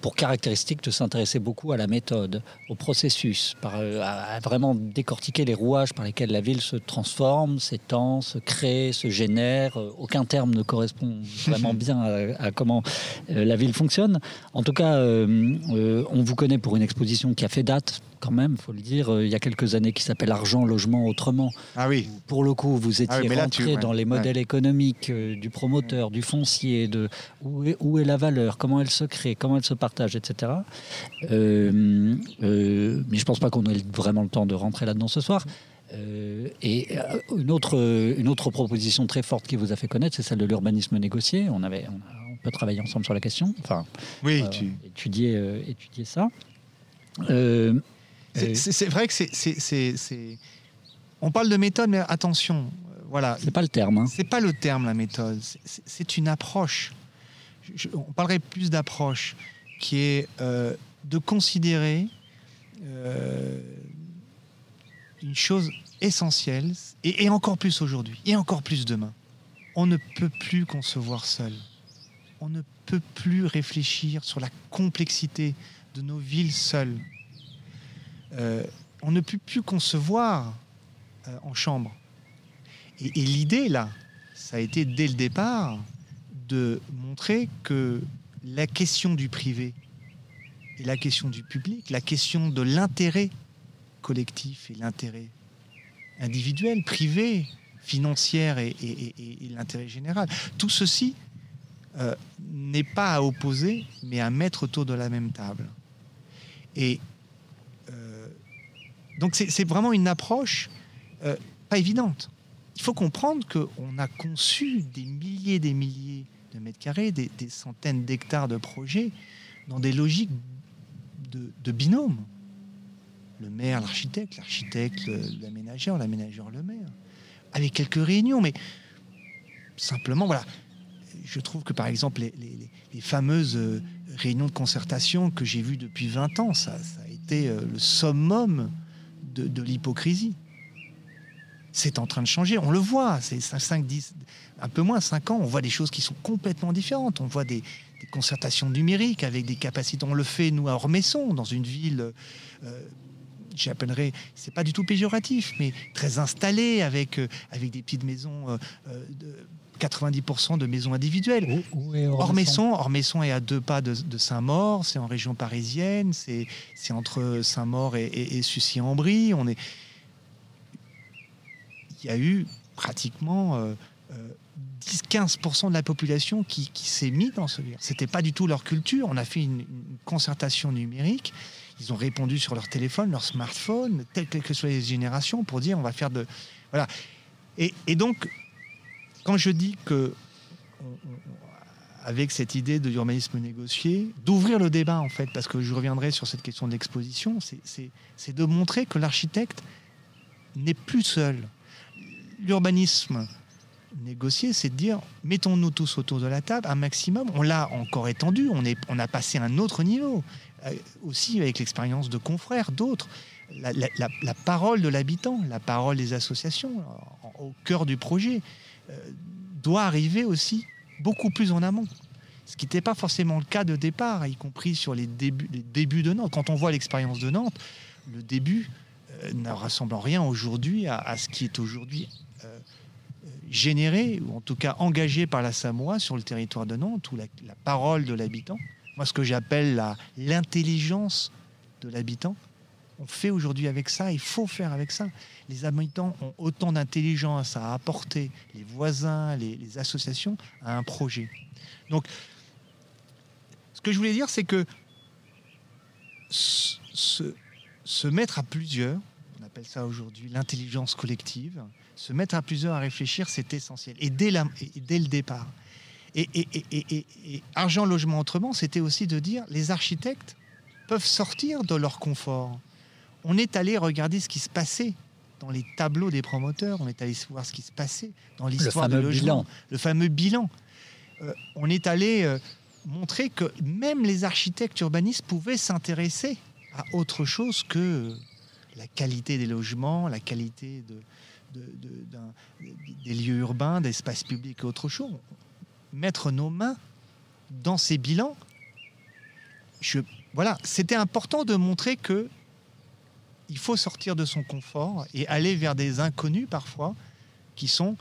pour caractéristique de s'intéresser beaucoup à la méthode, au processus, euh, à, vraiment décortiquer les rouages par lesquels la ville se transforme, s'étend, se crée, se génère. Euh, aucun terme ne correspond vraiment bien à, comment la ville fonctionne. En tout cas, on vous connaît pour une exposition qui a fait date quand même, faut le dire, euh, il y a quelques années qui s'appelle Argent, Logement, Autrement. Ah oui. Pour le coup, vous étiez ah rentré dans les modèles économiques euh, du promoteur, du foncier, de où est, où est, la valeur, comment elle se crée, comment elle se partage, etc. Euh, mais je pense pas qu'on ait vraiment le temps de rentrer là-dedans ce soir. et une autre, une autre proposition très forte qui vous a fait connaître, c'est celle de l'urbanisme négocié. On, avait, on, peut travailler ensemble sur la question. Enfin, oui, tu... étudier, étudier ça. C'est vrai que c'est. On parle de méthode, mais attention, euh, voilà. C'est pas le terme. Hein. C'est pas le terme la méthode. C'est une approche. on parlerait plus d'approche, qui est euh, de considérer euh, une chose essentielle, et, et encore plus aujourd'hui, et encore plus demain. On ne peut plus concevoir seul. On ne peut plus réfléchir sur la complexité de nos villes seules. Euh, on ne peut plus concevoir euh, en chambre. Et, l'idée, là, ça a été dès le départ de montrer que la question du privé et la question du public, la question de l'intérêt collectif et l'intérêt individuel, privé, financière et, l'intérêt général, tout ceci euh, n'est pas à opposer, mais à mettre autour de la même table. Et donc c'est vraiment une approche euh, pas évidente. Il faut comprendre qu'on a conçu des milliers des milliers de mètres carrés, des, centaines d'hectares de projets dans des logiques de, binôme. Le maire, l'architecte, l'architecte, l'aménageur, l'aménageur, le maire. Avec quelques réunions, mais simplement, voilà. Je trouve que par exemple, les, fameuses euh, réunions de concertation que j'ai vues depuis 20 ans, ça, ça a été euh, le summum de, l'hypocrisie. C'est en train de changer, on le voit, c'est 5, 10, un peu moins 5 ans, on voit des choses qui sont complètement différentes. On voit des, concertations numériques avec des capacités. On le fait, nous, à Ormesson, dans une ville, euh, j'appellerais, c'est pas du tout péjoratif, mais très installée, avec, euh, avec des petites maisons. Euh, euh, 90% de maisons individuelles. Où, Ormesson? Ormesson est à deux pas de, Saint-Maur, c'est en région parisienne, c'est entre Saint-Maur et, et, en brie On est... Il y a eu pratiquement 10-15% euh, de la population qui, s'est mise dans ce Ce C'était pas du tout leur culture. On a fait une, concertation numérique. Ils ont répondu sur leur téléphone, leur smartphone, telles que soient les générations, pour dire on va faire de. Voilà. Et, et donc, quand je dis que, avec cette idée de l'urbanisme négocié, d'ouvrir le débat en fait, parce que je reviendrai sur cette question d'exposition, c'est de montrer que l'architecte n'est plus seul. L'urbanisme négocié, c'est de dire mettons-nous tous autour de la table un maximum. On l'a encore étendu, on, a passé à un autre niveau. aussi avec l'expérience de confrères, d'autres. La, parole de l'habitant, la parole des associations, au cœur du projet, doit arriver aussi beaucoup plus en amont. Ce qui n'était pas forcément le cas de départ, y compris sur les débuts, de Nantes. Quand on voit l'expérience de Nantes, le début ne ressemble en rien aujourd'hui à, ce qui est aujourd'hui généré, ou en tout cas engagé par la Samoa sur le territoire de Nantes, ou la, parole de l'habitant, moi ce que j'appelle l'intelligence de l'habitant, on fait aujourd'hui avec ça, il faut faire avec ça. Les habitants ont autant d'intelligence à apporter, les voisins, les, associations, à un projet. Donc, ce que je voulais dire, c'est que se, mettre à plusieurs, on appelle ça aujourd'hui l'intelligence collective, se mettre à plusieurs à réfléchir, c'est essentiel. Et dès, dès le départ. Et, Argent Logement Autrement, c'était aussi de dire les architectes peuvent sortir de leur confort. On est allé regarder ce qui se passait dans les tableaux des promoteurs, on est allé voir ce qui se passait dans l'histoire du logement, le fameux bilan. Euh, on est allé euh, montrer que même les architectes urbanistes pouvaient s'intéresser à autre chose que la qualité des logements, la qualité de, des lieux urbains, d'espaces publics et autre chose. Mettre nos mains dans ces bilans, je, voilà, c'était important de montrer que il faut sortir de son confort et aller vers des inconnus parfois qui sont,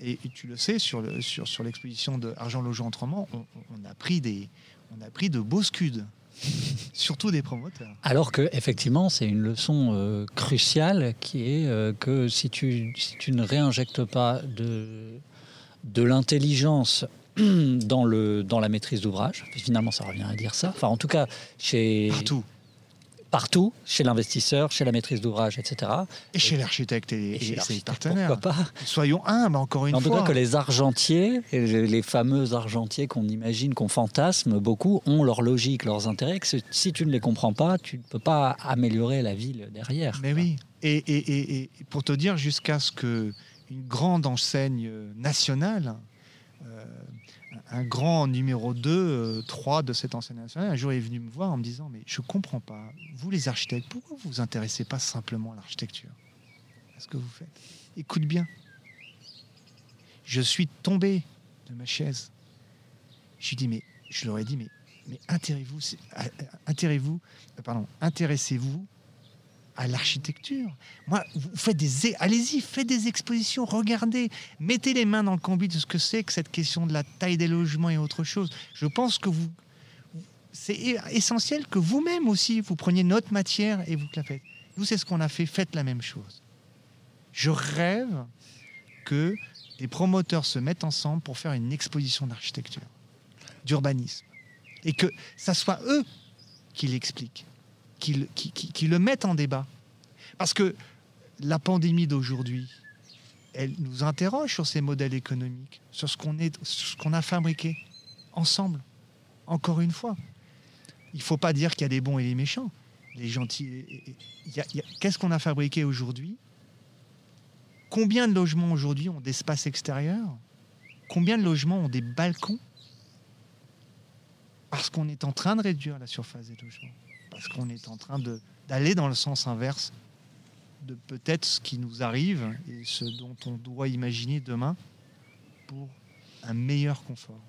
et, tu le sais, sur, le, sur, sur l'exposition de Argent Logement Autrement, on, a pris des, on a pris de beaux scuds. surtout des promoteurs. Alors que effectivement, c'est une leçon euh, cruciale qui est euh, que si tu, si tu ne réinjectes pas de, de l'intelligence dans, le, dans la maîtrise d'ouvrage, finalement ça revient à dire ça, enfin en tout cas chez... Partout partout, chez l'investisseur, chez la maîtrise d'ouvrage, etc. Et, chez l'architecte et, ses partenaires. Pourquoi pas Soyons humbles, encore une en fois. En tout cas, que les argentiers, les fameux argentiers qu'on imagine, qu'on fantasme beaucoup, ont leur logique, leurs intérêts. Que si tu ne les comprends pas, tu ne peux pas améliorer la ville derrière. Mais oui. Et, pour te dire, jusqu'à ce que une grande enseigne nationale un grand numéro 2, 3 euh, de cette enseigne nationale, un jour est venu me voir en me disant Mais je comprends pas, vous les architectes, pourquoi vous vous intéressez pas simplement à l'architecture? À ce que vous faites? Écoute bien. Je suis tombé de ma chaise. Je dit Mais je leur ai dit Mais, mais intéressez-vous, intéressez-vous, pardon, intéressez-vous à l'architecture. Moi, vous faites des, allez-y, faites des expositions, regardez, mettez les mains dans le combi de ce que c'est que cette question de la taille des logements et autre chose. Je pense que vous, c'est essentiel que vous-même aussi vous preniez notre matière et vous la faites. Nous, c'est ce qu'on a fait. Faites la même chose. Je rêve que des promoteurs se mettent ensemble pour faire une exposition d'architecture, d'urbanisme, et que ça soit eux qui l'expliquent qui, le mettent en débat. Parce que la pandémie d'aujourd'hui, elle nous interroge sur ces modèles économiques, sur ce qu'on a fabriqué ensemble. Encore une fois, il ne faut pas dire qu'il y a des bons et des méchants. Les gentils. Qu'est-ce qu'on a fabriqué aujourd'hui? Combien de logements aujourd'hui ont d'espace extérieur? Combien de logements ont des balcons? Parce qu'on est en train de réduire la surface des logements parce qu'on est en train d'aller dans le sens inverse de peut-être ce qui nous arrive et ce dont on doit imaginer demain pour un meilleur confort.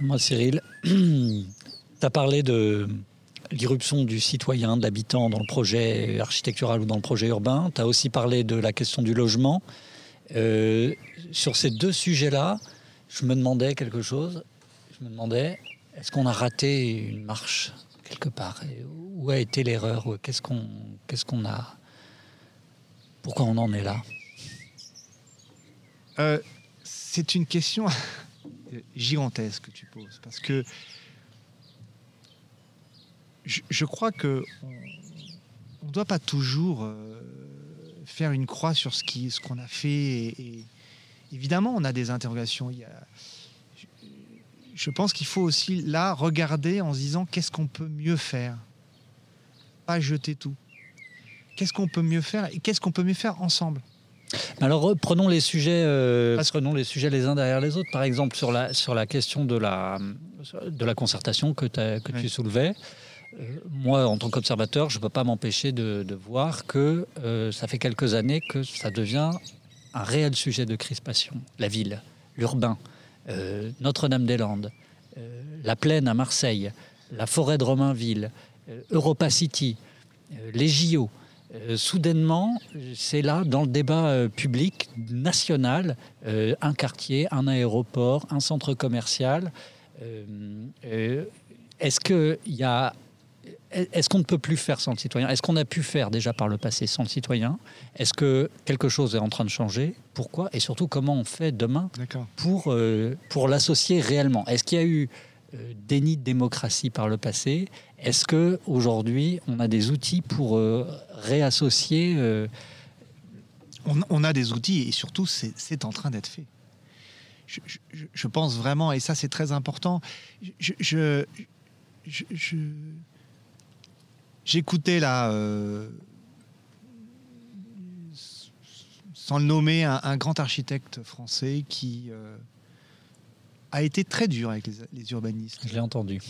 moi, Cyril, tu as parlé de l'irruption du citoyen, de l'habitant dans le projet architectural ou dans le projet urbain. Tu as aussi parlé de la question du logement. Euh, sur ces deux sujets-là, je me demandais quelque chose. Je me demandais, est-ce qu'on a raté une marche? Quelque part. Où a été l'erreur Qu'est-ce qu'on qu'on a? Pourquoi on en est là? Euh, C'est une question gigantesque que tu poses parce que je, crois que on ne doit pas toujours euh, faire une croix sur ce qui ce qu'on a fait et, évidemment on a des interrogations je pense qu'il faut aussi là regarder en se disant qu'est-ce qu'on peut mieux faire? Pas jeter tout. Qu'est-ce qu'on peut mieux faire et qu'est-ce qu'on peut mieux faire ensemble? Alors prenons les sujets, euh, prenons les sujets les uns derrière les autres. Par exemple sur la sur la question de la de la concertation que, que tu soulevais. moi, en tant qu'observateur, je ne peux pas m'empêcher de, voir que ça fait quelques années que ça devient un réel sujet de crispation. La ville, l'urbain, Notre-Dame-des-Landes, la plaine à Marseille, la forêt de Romainville, Europa City, les JO. Euh, soudainement, c'est là, dans le débat euh, public national, euh, un quartier, un aéroport, un centre commercial. Est-ce que y a est-ce qu'on ne peut plus faire sans le citoyen? Est-ce qu'on a pu faire déjà par le passé sans le citoyen? Est-ce que quelque chose est en train de changer? Pourquoi? Et surtout, comment on fait demain pour, pour l'associer réellement? Est-ce qu'il y a eu déni de démocratie par le passé? Est-ce que aujourd'hui on a des outils pour euh, réassocier euh, on, a des outils et surtout c'est en train d'être fait. Je, pense vraiment, et ça c'est très important. Je, j'écoutais là, euh, sans le nommer, un, grand architecte français qui a été très dur avec les, urbanistes. Je l'ai entendu.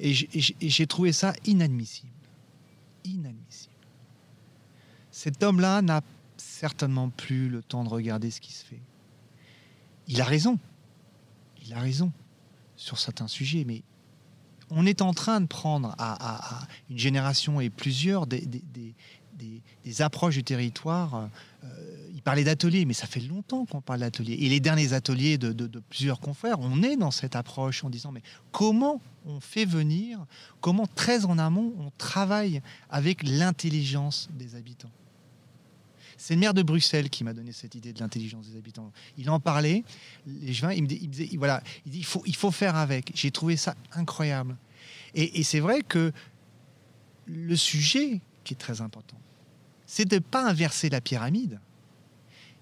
Et j'ai trouvé ça inadmissible. Inadmissible. Cet homme-là n'a certainement plus le temps de regarder ce qui se fait. Il a raison. Il a raison sur certains sujets, mais on est en train de prendre à, une génération et plusieurs des, approches du territoire. Euh, il parlait d'ateliers, mais ça fait longtemps qu'on parle d'ateliers. Et les derniers ateliers de, plusieurs confrères, on est dans cette approche en disant, mais comment on fait venir, comment très en amont on travaille avec l'intelligence des habitants? C'est le maire de Bruxelles qui m'a donné cette idée de l'intelligence des habitants. Il en parlait, les il me, disait, voilà, il faut, il faut faire avec. J'ai trouvé ça incroyable. Et, et c'est vrai que le sujet qui est très important, c'est de ne pas inverser la pyramide.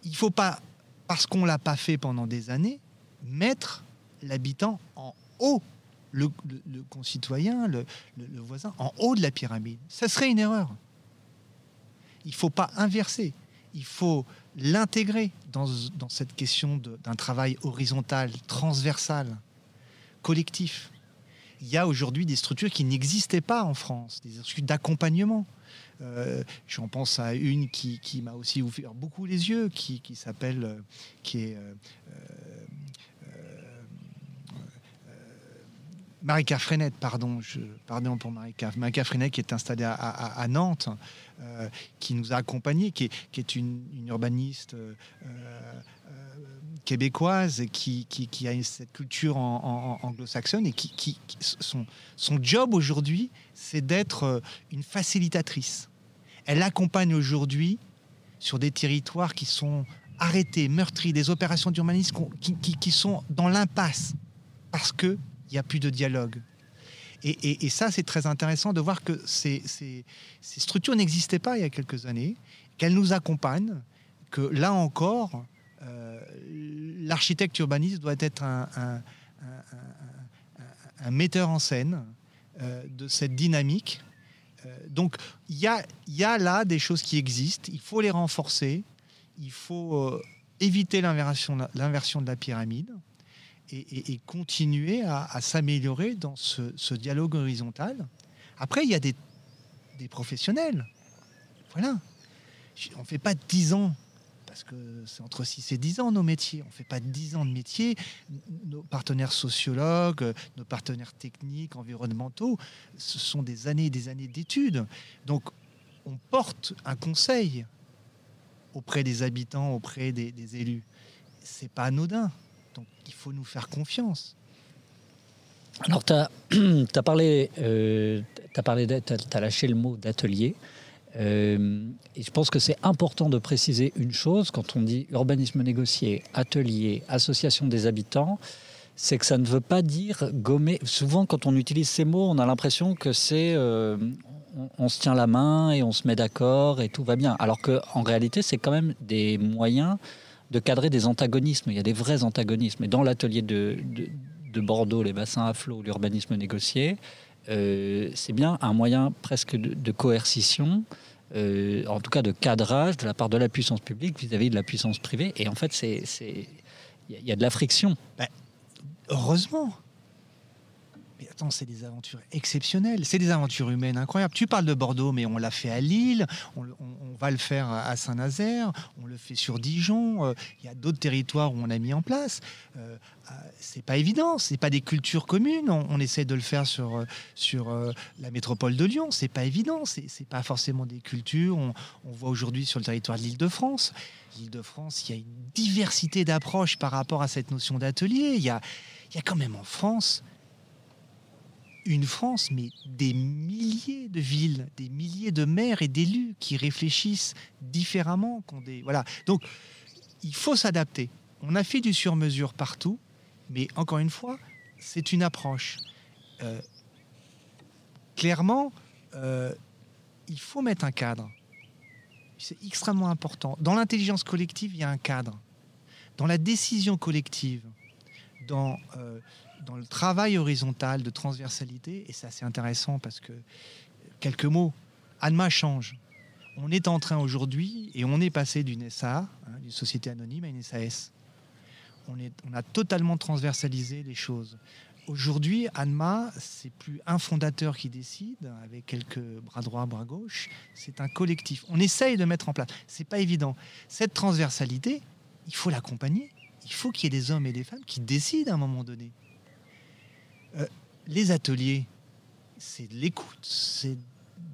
Il ne faut pas, parce qu'on ne l'a pas fait pendant des années, mettre l'habitant en haut, le, concitoyen, le, voisin, en haut de la pyramide. Ça serait une erreur. Il ne faut pas inverser. Il faut l'intégrer dans, cette question d'un travail horizontal, transversal, collectif. Il y a aujourd'hui des structures qui n'existaient pas en France, des structures d'accompagnement. Euh, j'en pense à une qui, m'a aussi ouvert beaucoup les yeux, qui, s'appelle, euh, est euh, Marika Freinet, pardon, pardon pour Marika. Marika qui est installée à, Nantes, qui nous a accompagnés, qui est, une, urbaniste québécoise qui, qui, a cette culture en, anglo-saxonne et qui, son, job aujourd'hui, c'est d'être une facilitatrice elle accompagne aujourd'hui sur des territoires qui sont arrêtés, meurtris, des opérations d'urbanisme qui, sont dans l'impasse parce qu'il n'y a plus de dialogue. Et, ça, c'est très intéressant de voir que ces, structures n'existaient pas il y a quelques années, qu'elles nous accompagnent, que là encore, euh, l'architecte urbaniste doit être un, metteur en scène euh, de cette dynamique. Euh, donc il y a, là des choses qui existent, il faut les renforcer, il faut éviter l'inversion de la pyramide et, continuer à, s'améliorer dans ce, dialogue horizontal. Après, il y a des, des professionnels. Voilà. On ne fait pas dix ans parce que c'est entre 6 et 10 ans nos métiers. On ne fait pas 10 ans de métier. Nos partenaires sociologues, nos partenaires techniques, environnementaux, ce sont des années et des années d'études. Donc on porte un conseil auprès des habitants, auprès des, élus. C'est pas anodin. Donc il faut nous faire confiance. Alors, tu as, parlé, euh, as, parlé lâché le mot d'atelier. Euh, et je pense que c'est important de préciser une chose quand on dit urbanisme négocié, atelier, association des habitants, c'est que ça ne veut pas dire gommer. Souvent, quand on utilise ces mots, on a l'impression que c'est euh, on, se tient la main et on se met d'accord et tout va bien. Alors qu'en réalité, c'est quand même des moyens de cadrer des antagonismes. Il y a des vrais antagonismes. Et dans l'atelier de, de, Bordeaux, les bassins à flot, l'urbanisme négocié, euh, c'est bien un moyen presque de, coercition, euh, en tout cas de cadrage de la part de la puissance publique vis-à-vis de la puissance privée. Et en fait, il y, a de la friction. Ben, heureusement. Mais attends, c'est des aventures exceptionnelles, c'est des aventures humaines incroyables. Tu parles de Bordeaux, mais on l'a fait à Lille, on, va le faire à Saint-Nazaire, on le fait sur Dijon. Euh, il y a d'autres territoires où on a mis en place. Euh, euh, c'est pas évident, c'est pas des cultures communes. On, essaie de le faire sur sur la métropole de Lyon. C'est pas évident, c'est pas forcément des cultures. On, voit aujourd'hui sur le territoire de l'Île-de-France. L'Île-de-France, il y a une diversité d'approches par rapport à cette notion d'atelier. Il il y a quand même en France une France, mais des milliers de villes, des milliers de maires et d'élus qui réfléchissent différemment. Des, voilà. Donc, il faut s'adapter. On a fait du sur-mesure partout, mais encore une fois, c'est une approche. Euh, clairement, euh, il faut mettre un cadre. C'est extrêmement important. Dans l'intelligence collective, il y a un cadre. Dans la décision collective, dans euh, dans le travail horizontal de transversalité, et c'est assez intéressant parce que, quelques mots, ANMA change. On est en train aujourd'hui, et on est passé d'une SA, hein, d'une société anonyme, à une SAS. On, on a totalement transversalisé les choses. Aujourd'hui, ANMA, c'est plus un fondateur qui décide avec quelques bras droits, bras gauche. C'est un collectif. On essaye de mettre en place. C'est pas évident. Cette transversalité, il faut l'accompagner. Il faut qu'il y ait des hommes et des femmes qui décident à un moment donné. Euh, les ateliers, c'est de l'écoute, c'est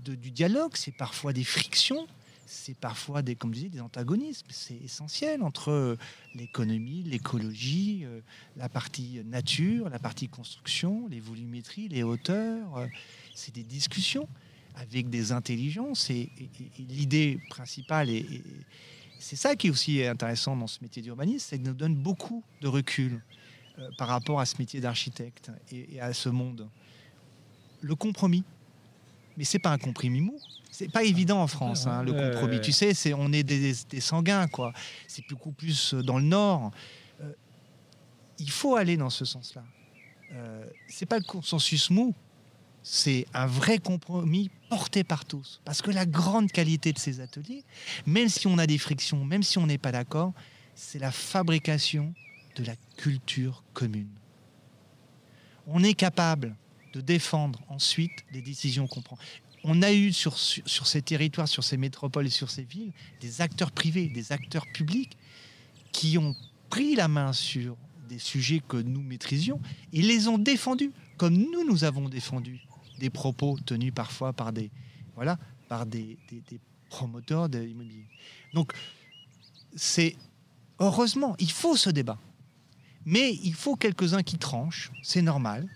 du dialogue, c'est parfois des frictions, c'est parfois des, comme des antagonismes. C'est essentiel entre l'économie, l'écologie, euh, la partie nature, la partie construction, les volumétries, les hauteurs. Euh, c'est des discussions avec des intelligences. Et, l'idée principale, et, c'est ça qui est aussi intéressant dans ce métier d'urbanisme, c'est que nous donne beaucoup de recul. Euh, par rapport à ce métier d'architecte et, à ce monde. Le compromis, mais c'est pas un compromis mou. C'est pas évident en France, hein, le compromis. Tu sais, c'est on est des, sanguins, quoi. C'est beaucoup plus dans le Nord. Euh, il faut aller dans ce sens-là. Euh, c'est pas le consensus mou, c'est un vrai compromis porté par tous. Parce que la grande qualité de ces ateliers, même si on a des frictions, même si on n'est pas d'accord, c'est la fabrication de la culture commune. On est capable de défendre ensuite les décisions qu'on prend. On a eu sur, sur, ces territoires, sur ces métropoles et sur ces villes, des acteurs privés, des acteurs publics qui ont pris la main sur des sujets que nous maîtrisions et les ont défendus, comme nous, nous avons défendu des propos tenus parfois par des, voilà, par des, promoteurs de l'immobilier. Donc, c'est heureusement, il faut ce débat. Mais il faut quelques-uns qui tranchent, c'est normal.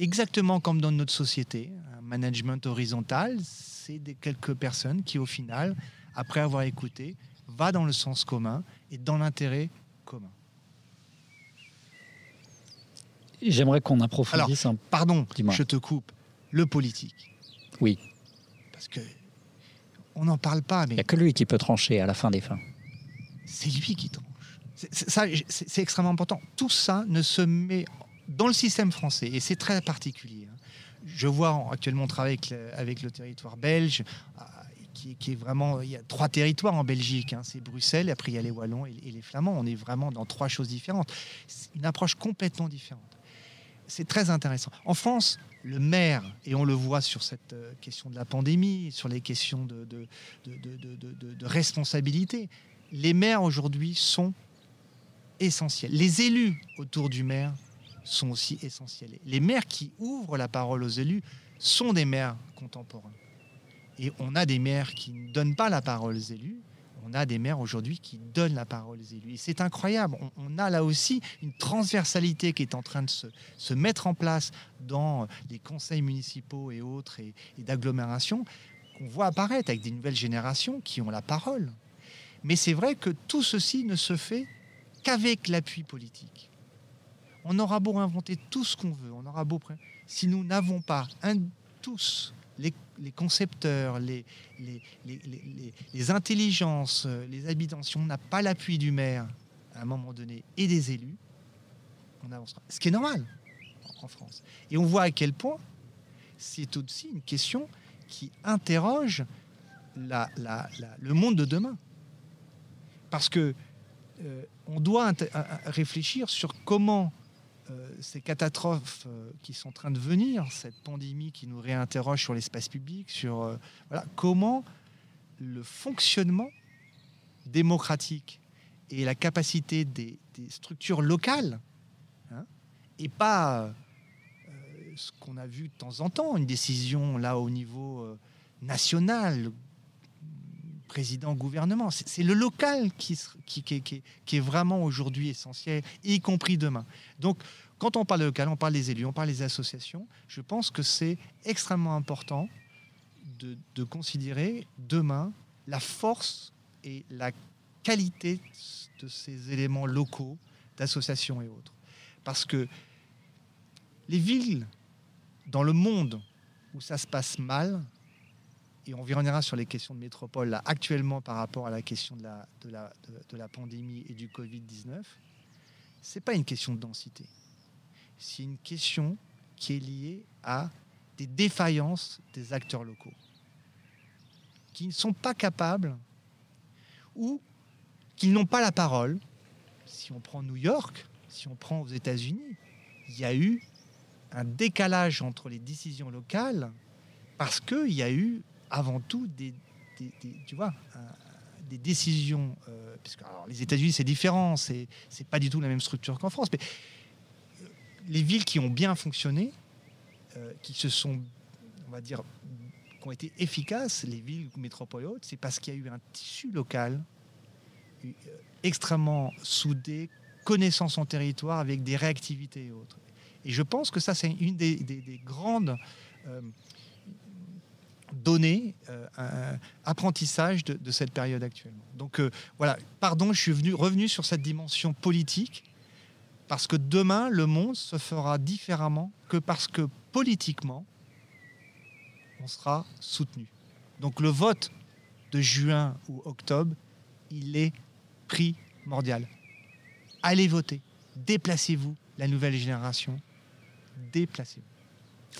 Exactement comme dans notre société, un management horizontal, c'est quelques personnes qui, au final, après avoir écouté, va dans le sens commun et dans l'intérêt commun. J'aimerais qu'on approfondisse. Alors, pardon, je te coupe. Le politique. Oui. Parce que on n'en parle pas. Mais il n'y a que lui qui peut trancher à la fin des fins. C'est lui qui tranche. C'est extrêmement important. Tout ça ne se met dans le système français, et c'est très particulier. Hein. Je vois actuellement travailler avec le, territoire belge, euh, qui, est vraiment. Il y a trois territoires en Belgique. Hein. C'est Bruxelles, après il y a les Wallons et, les Flamands. On est vraiment dans trois choses différentes. Une approche complètement différente. C'est très intéressant. En France, le maire, et on le voit sur cette euh, question de la pandémie, sur les questions de responsabilité, les maires aujourd'hui sont essentiel. Les élus autour du maire sont aussi essentiels. Les maires qui ouvrent la parole aux élus sont des maires contemporains. Et on a des maires qui ne donnent pas la parole aux élus. On a des maires aujourd'hui qui donnent la parole aux élus. C'est incroyable. On, a là aussi une transversalité qui est en train de se, mettre en place dans les conseils municipaux et autres et, et d'agglomération qu'on voit apparaître avec des nouvelles générations qui ont la parole. Mais c'est vrai que tout ceci ne se fait qu'avec l'appui politique. On aura beau inventer tout ce qu'on veut, on aura beau si nous n'avons pas un, tous les, concepteurs, les, les, intelligences, les habitants, si on n'a pas l'appui du maire à un moment donné et des élus, on avancera. Ce qui est normal en France. Et on voit à quel point c'est aussi une question qui interroge le monde de demain. Parce que euh, on doit réfléchir sur comment ces catastrophes qui sont en train de venir, cette pandémie qui nous réinterroge sur l'espace public, sur voilà, comment le fonctionnement démocratique et la capacité des, structures locales, hein, et pas euh, ce qu'on a vu de temps en temps, une décision là au niveau euh, national, président, gouvernement. C'est le local qui, est vraiment aujourd'hui essentiel, y compris demain. Donc, quand on parle local, on parle des élus, on parle des associations. Je pense que c'est extrêmement important de considérer demain la force et la qualité de ces éléments locaux, d'associations et autres. Parce que les villes dans le monde où ça se passe mal, et on reviendra sur les questions de métropole là, actuellement par rapport à la question de la, de la, de, la pandémie et du Covid-19, ce n'est pas une question de densité. C'est une question qui est liée à des défaillances des acteurs locaux qui ne sont pas capables ou qu'ils n'ont pas la parole. Si on prend New York, si on prend aux États-Unis, il y a eu un décalage entre les décisions locales parce qu'il y a eu avant tout des, tu vois, des décisions. Euh, que, les États-Unis, c'est différent, c'est, pas du tout la même structure qu'en France, mais euh, les villes qui ont bien fonctionné, euh, qui se sont, on va dire, qui ont été efficaces, les villes métropoles c'est parce qu'il y a eu un tissu local euh, extrêmement soudé, connaissant son territoire avec des réactivités et autres. Et je pense que ça, c'est une des, grandes euh, données, euh, apprentissage de, cette période actuellement. Donc voilà, pardon, je suis venu, revenu sur cette dimension politique, parce que demain, le monde se fera différemment que parce que politiquement, on sera soutenu. Donc le vote de juin ou octobre, il est primordial. Allez voter, déplacez-vous, la nouvelle génération, déplacez-vous.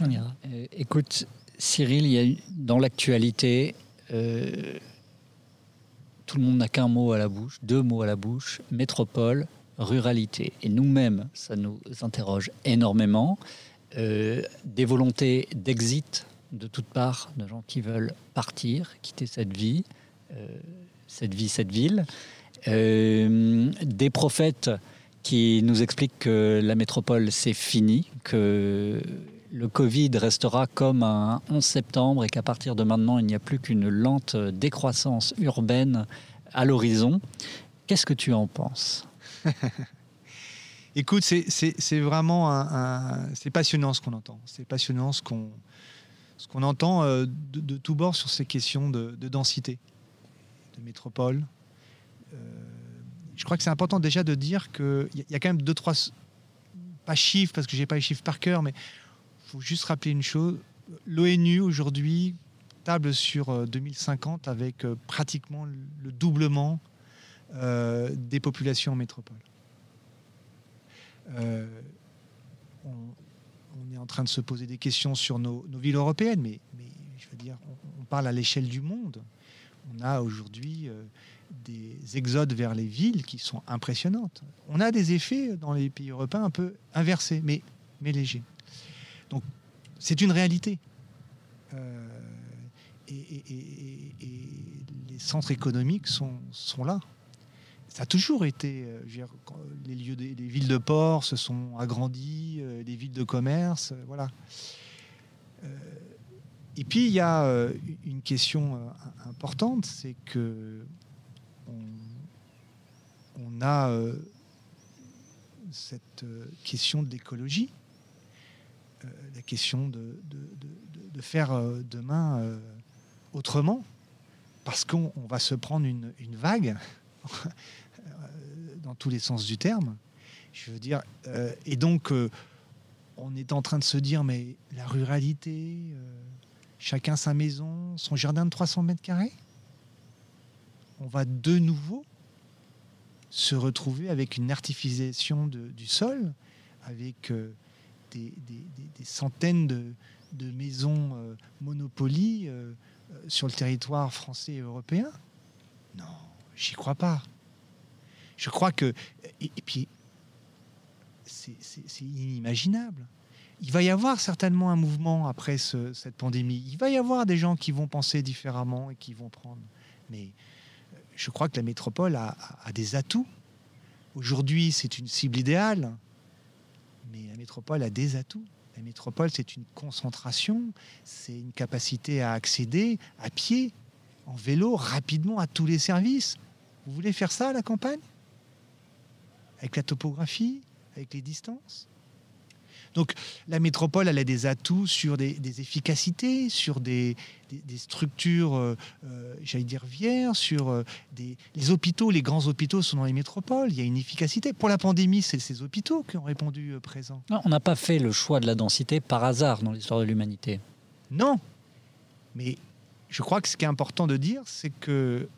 Euh, écoute, Cyril, dans l'actualité, euh, tout le monde n'a qu'un mot à la bouche, deux mots à la bouche, métropole, ruralité. Et nous-mêmes, ça nous interroge énormément. Euh, des volontés d'exit de toutes parts de gens qui veulent partir, quitter cette vie, euh, cette vie, cette ville. Des prophètes qui nous expliquent que la métropole c'est fini, que le Covid restera comme un 11 septembre et qu'à partir de maintenant il n'y a plus qu'une lente décroissance urbaine à l'horizon. Qu'est-ce que tu en penses? Écoute, c'est vraiment un, c'est passionnant ce qu'on entend. C'est passionnant ce qu'on ce qu'on entend euh, de, de tous bords sur ces questions de, densité, de métropole. Euh, je crois que c'est important déjà de dire qu'il y, y a quand même deux, trois, pas chiffres, parce que je n'ai pas les chiffres par cœur, mais faut juste rappeler une chose. L'ONU aujourd'hui table sur 2050 euh, avec pratiquement le doublement des populations en métropole. on, est en train de se poser des questions sur nos, villes européennes, mais, je veux dire, on, parle à l'échelle du monde. On a aujourd'hui euh, des exodes vers les villes qui sont impressionnantes. On a des effets dans les pays européens un peu inversés, mais, mais légers. C'est une réalité. Euh, et, les centres économiques sont, sont là ça a toujours été. Euh, les lieux des villes de port se sont agrandis, euh, les villes de commerce, voilà. et puis il y a une question importante, c'est que on, a cette question de l'écologie, la question de, de, faire demain autrement, parce qu'on va se prendre une, une vague dans tous les sens du terme. Je veux dire, euh, et donc, euh, on est en train de se dire, mais la ruralité, euh, chacun sa maison, son jardin de 300 mètres carrés, on va de nouveau se retrouver avec une artificialisation du sol, avec des, centaines de, maisons monopolies sur le territoire français et européen. Non, j'y crois pas. Je crois que. Et, puis, c'est inimaginable. Il va y avoir certainement un mouvement après cette pandémie. Il va y avoir des gens qui vont penser différemment et qui vont prendre. Mais euh, je crois que la métropole a des atouts. Aujourd'hui, c'est une cible idéale, mais la métropole a des atouts. La métropole, c'est une concentration, c'est une capacité à accéder à pied, en vélo, rapidement à tous les services. Vous voulez faire ça à la campagne? Avec la topographie Avec les distances? Donc la métropole, elle a des atouts sur des, efficacités, sur des, structures, euh, euh, j'allais dire, vierges, sur euh, des... Les hôpitaux, les grands hôpitaux sont dans les métropoles, il y a une efficacité. Pour la pandémie, c'est ces hôpitaux qui ont répondu présent. on n'a pas fait le choix de la densité par hasard dans l'histoire de l'humanité. Non, mais je crois que ce qui est important de dire, c'est que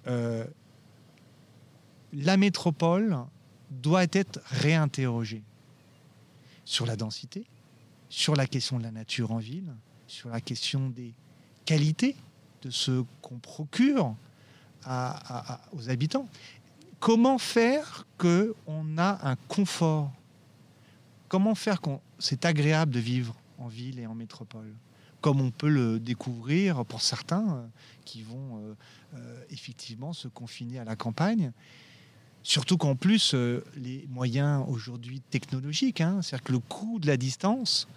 la métropole doit être réinterrogée sur la densité, sur la question de la nature en ville, sur la question des qualités de ce qu'on procure aux habitants. Comment faire qu'on a un confort? Comment faire qu'on c'est agréable de vivre en ville et en métropole? Comme on peut le découvrir pour certains euh, qui vont euh, euh, effectivement se confiner à la campagne Surtout qu'en plus, euh, les moyens aujourd'hui technologiques, hein, c'est-à-dire que le coût de la distance,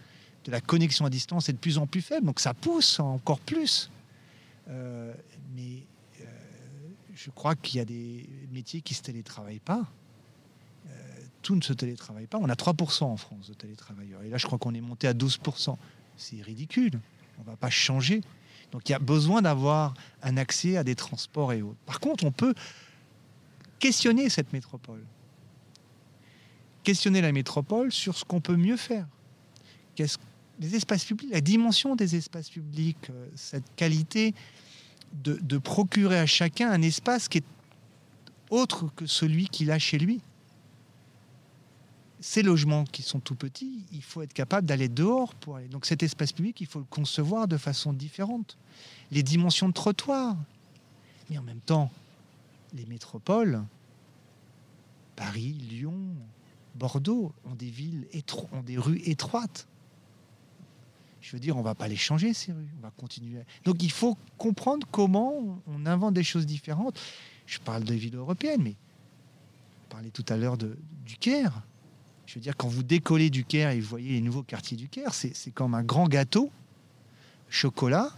de la connexion à distance est de plus en plus faible, donc ça pousse encore plus. Euh, mais euh, je crois qu'il y a des métiers qui ne se télétravaillent pas. tout ne se télétravaille pas. On a 3% en France de télétravailleurs. Et là, je crois qu'on est monté à 12%. C'est ridicule. On ne va pas changer. Donc il y a besoin d'avoir un accès à des transports et autres. Par contre, on peut questionner cette métropole. Questionner la métropole sur ce qu'on peut mieux faire. Les espaces publics, la dimension des espaces publics, euh, cette qualité de, procurer à chacun un espace qui est autre que celui qu'il a chez lui. Ces logements qui sont tout petits, il faut être capable d'aller dehors pour aller. Donc cet espace public, il faut le concevoir de façon différente. Les dimensions de trottoir. Mais en même temps, les métropoles, Paris, Lyon, Bordeaux, ont des villes des rues étroites. Je veux dire, on va pas les changer ces rues, on va continuer. Donc il faut comprendre comment on invente des choses différentes. Je parle des villes européennes, mais on tout à l'heure du Caire. Je veux dire, quand vous décollez du Caire et vous voyez les nouveaux quartiers du Caire, c'est comme un grand gâteau, chocolat.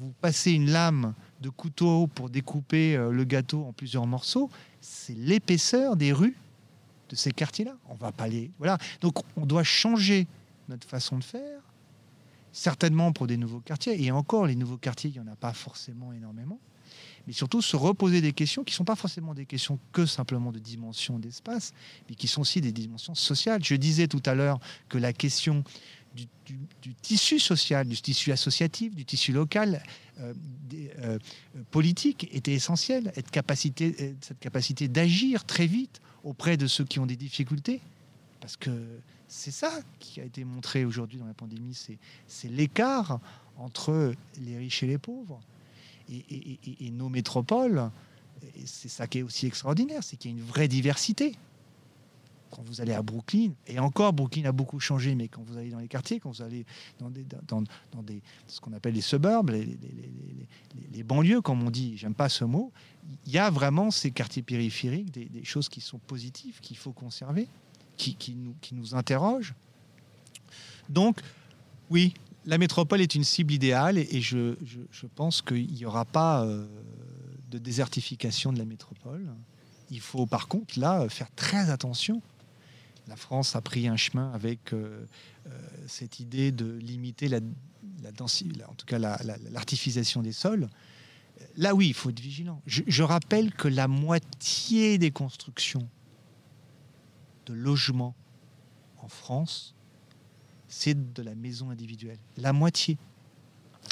Vous passez une lame de couteau pour découper euh, le gâteau en plusieurs morceaux, c'est l'épaisseur des rues de ces quartiers-là. On va pas les voilà. Donc on doit changer notre façon de faire, certainement pour des nouveaux quartiers. Et encore, les nouveaux quartiers, il y en a pas forcément énormément. Mais surtout se reposer des questions qui ne sont pas forcément des questions que simplement de dimension d'espace, mais qui sont aussi des dimensions sociales. Je disais tout à l'heure que la question du, tissu social, du tissu associatif, du tissu local, euh, euh, politique était essentiel. Être capacité, cette capacité d'agir très vite auprès de ceux qui ont des difficultés, parce que c'est ça qui a été montré aujourd'hui dans la pandémie, c'est l'écart entre les riches et les pauvres. Et, et nos métropoles, c'est ça qui est aussi extraordinaire, c'est qu'il y a une vraie diversité quand vous allez à Brooklyn, et encore Brooklyn a beaucoup changé, mais quand vous allez dans les quartiers, quand vous allez dans, des, dans, des, ce qu'on appelle les suburbs, les, banlieues, comme on dit, j'aime pas ce mot, il y a vraiment ces quartiers périphériques, des, choses qui sont positives, qu'il faut conserver, qui, nous, qui nous interrogent. Donc, oui, la métropole est une cible idéale et, je, je, pense qu'il n'y aura pas euh, de désertification de la métropole. Il faut par contre là faire très attention la France a pris un chemin avec euh, euh, cette idée de limiter la, en tout cas l'artificialisation des sols. Là, oui, il faut être vigilant. Je, rappelle que la moitié des constructions de logements en France, c'est de la maison individuelle. La moitié.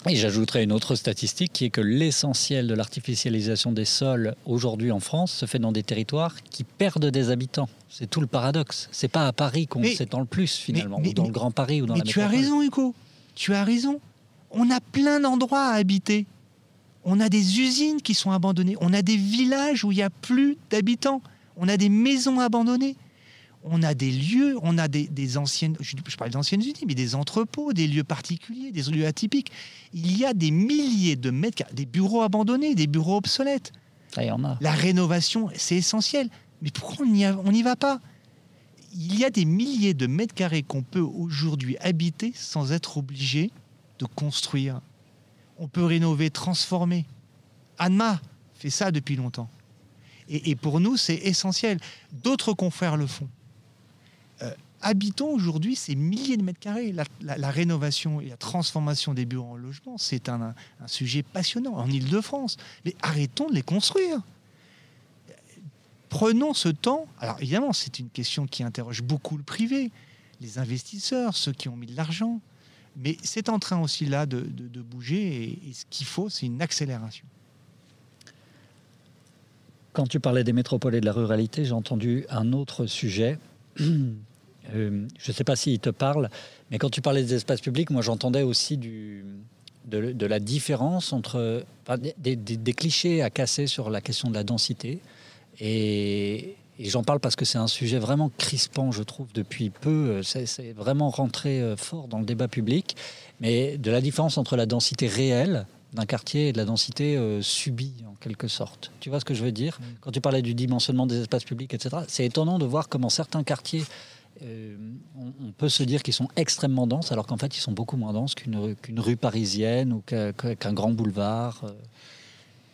Et j'ajouterais une autre statistique qui est que l'essentiel de l'artificialisation des sols aujourd'hui en France se fait dans des territoires qui perdent des habitants. C'est tout le paradoxe. C'est pas à Paris qu'on s'étend le plus finalement, ou dans le Grand Paris ou dans mais la tu as raison, Hugo. Tu as raison. On a plein d'endroits à habiter. On a des usines qui sont abandonnées. On a des villages où il n'y a plus d'habitants. On a des maisons abandonnées. on a des lieux, on a des, anciennes, je, je parle d'anciennes unités, mais des entrepôts, des lieux particuliers, des lieux atypiques. Il y a des milliers de mètres, des bureaux abandonnés, des bureaux obsolètes. Ça y en a. La rénovation, c'est essentiel. Mais pourquoi on n'y va pas? Il y a des milliers de mètres carrés qu'on peut aujourd'hui habiter sans être obligé de construire. On peut rénover, transformer. Anma fait ça depuis longtemps. Et, pour nous, c'est essentiel. D'autres confrères le font. Euh, habitons aujourd'hui ces milliers de mètres carrés. La, rénovation et la transformation des bureaux en logement, c'est un, sujet passionnant en Ile-de-France. Mais arrêtons de les construire. Prenons ce temps. Alors évidemment, c'est une question qui interroge beaucoup le privé, les investisseurs, ceux qui ont mis de l'argent. Mais c'est en train aussi là de, bouger et ce qu'il faut, c'est une accélération. Quand tu parlais des métropoles et de la ruralité, j'ai entendu un autre sujet. Euh, je ne sais pas s'il te parle, mais quand tu parlais des espaces publics, moi j'entendais aussi de, la différence entre des, clichés à casser sur la question de la densité. Et, j'en parle parce que c'est un sujet vraiment crispant, je trouve, depuis peu. C'est vraiment rentré euh, fort dans le débat public. Mais de la différence entre la densité réelle d'un quartier et de la densité euh, subie, en quelque sorte. Tu vois ce que je veux dire? Mm. Quand tu parlais du dimensionnement des espaces publics, etc., c'est étonnant de voir comment certains quartiers, euh, on, peut se dire qu'ils sont extrêmement denses, alors qu'en fait, ils sont beaucoup moins denses qu'une rue parisienne ou qu'un grand boulevard. Euh.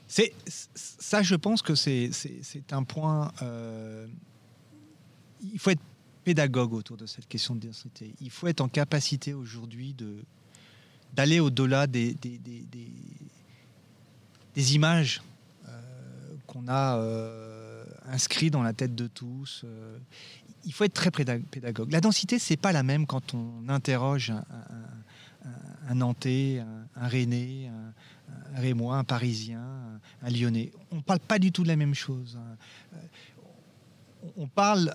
C'est ça, je pense que c'est un point. il faut être pédagogue autour de cette question de densité. Il faut être en capacité aujourd'hui de d'aller au-delà des, des, images euh, qu'on a euh, inscrites dans la tête de tous. Euh. il faut être très pédagogue. La densité, c'est pas la même quand on interroge un, un, Nantais, un, un un, Rémois, un Parisien, un, Lyonnais. On ne parle pas du tout de la même chose. Hein. On parle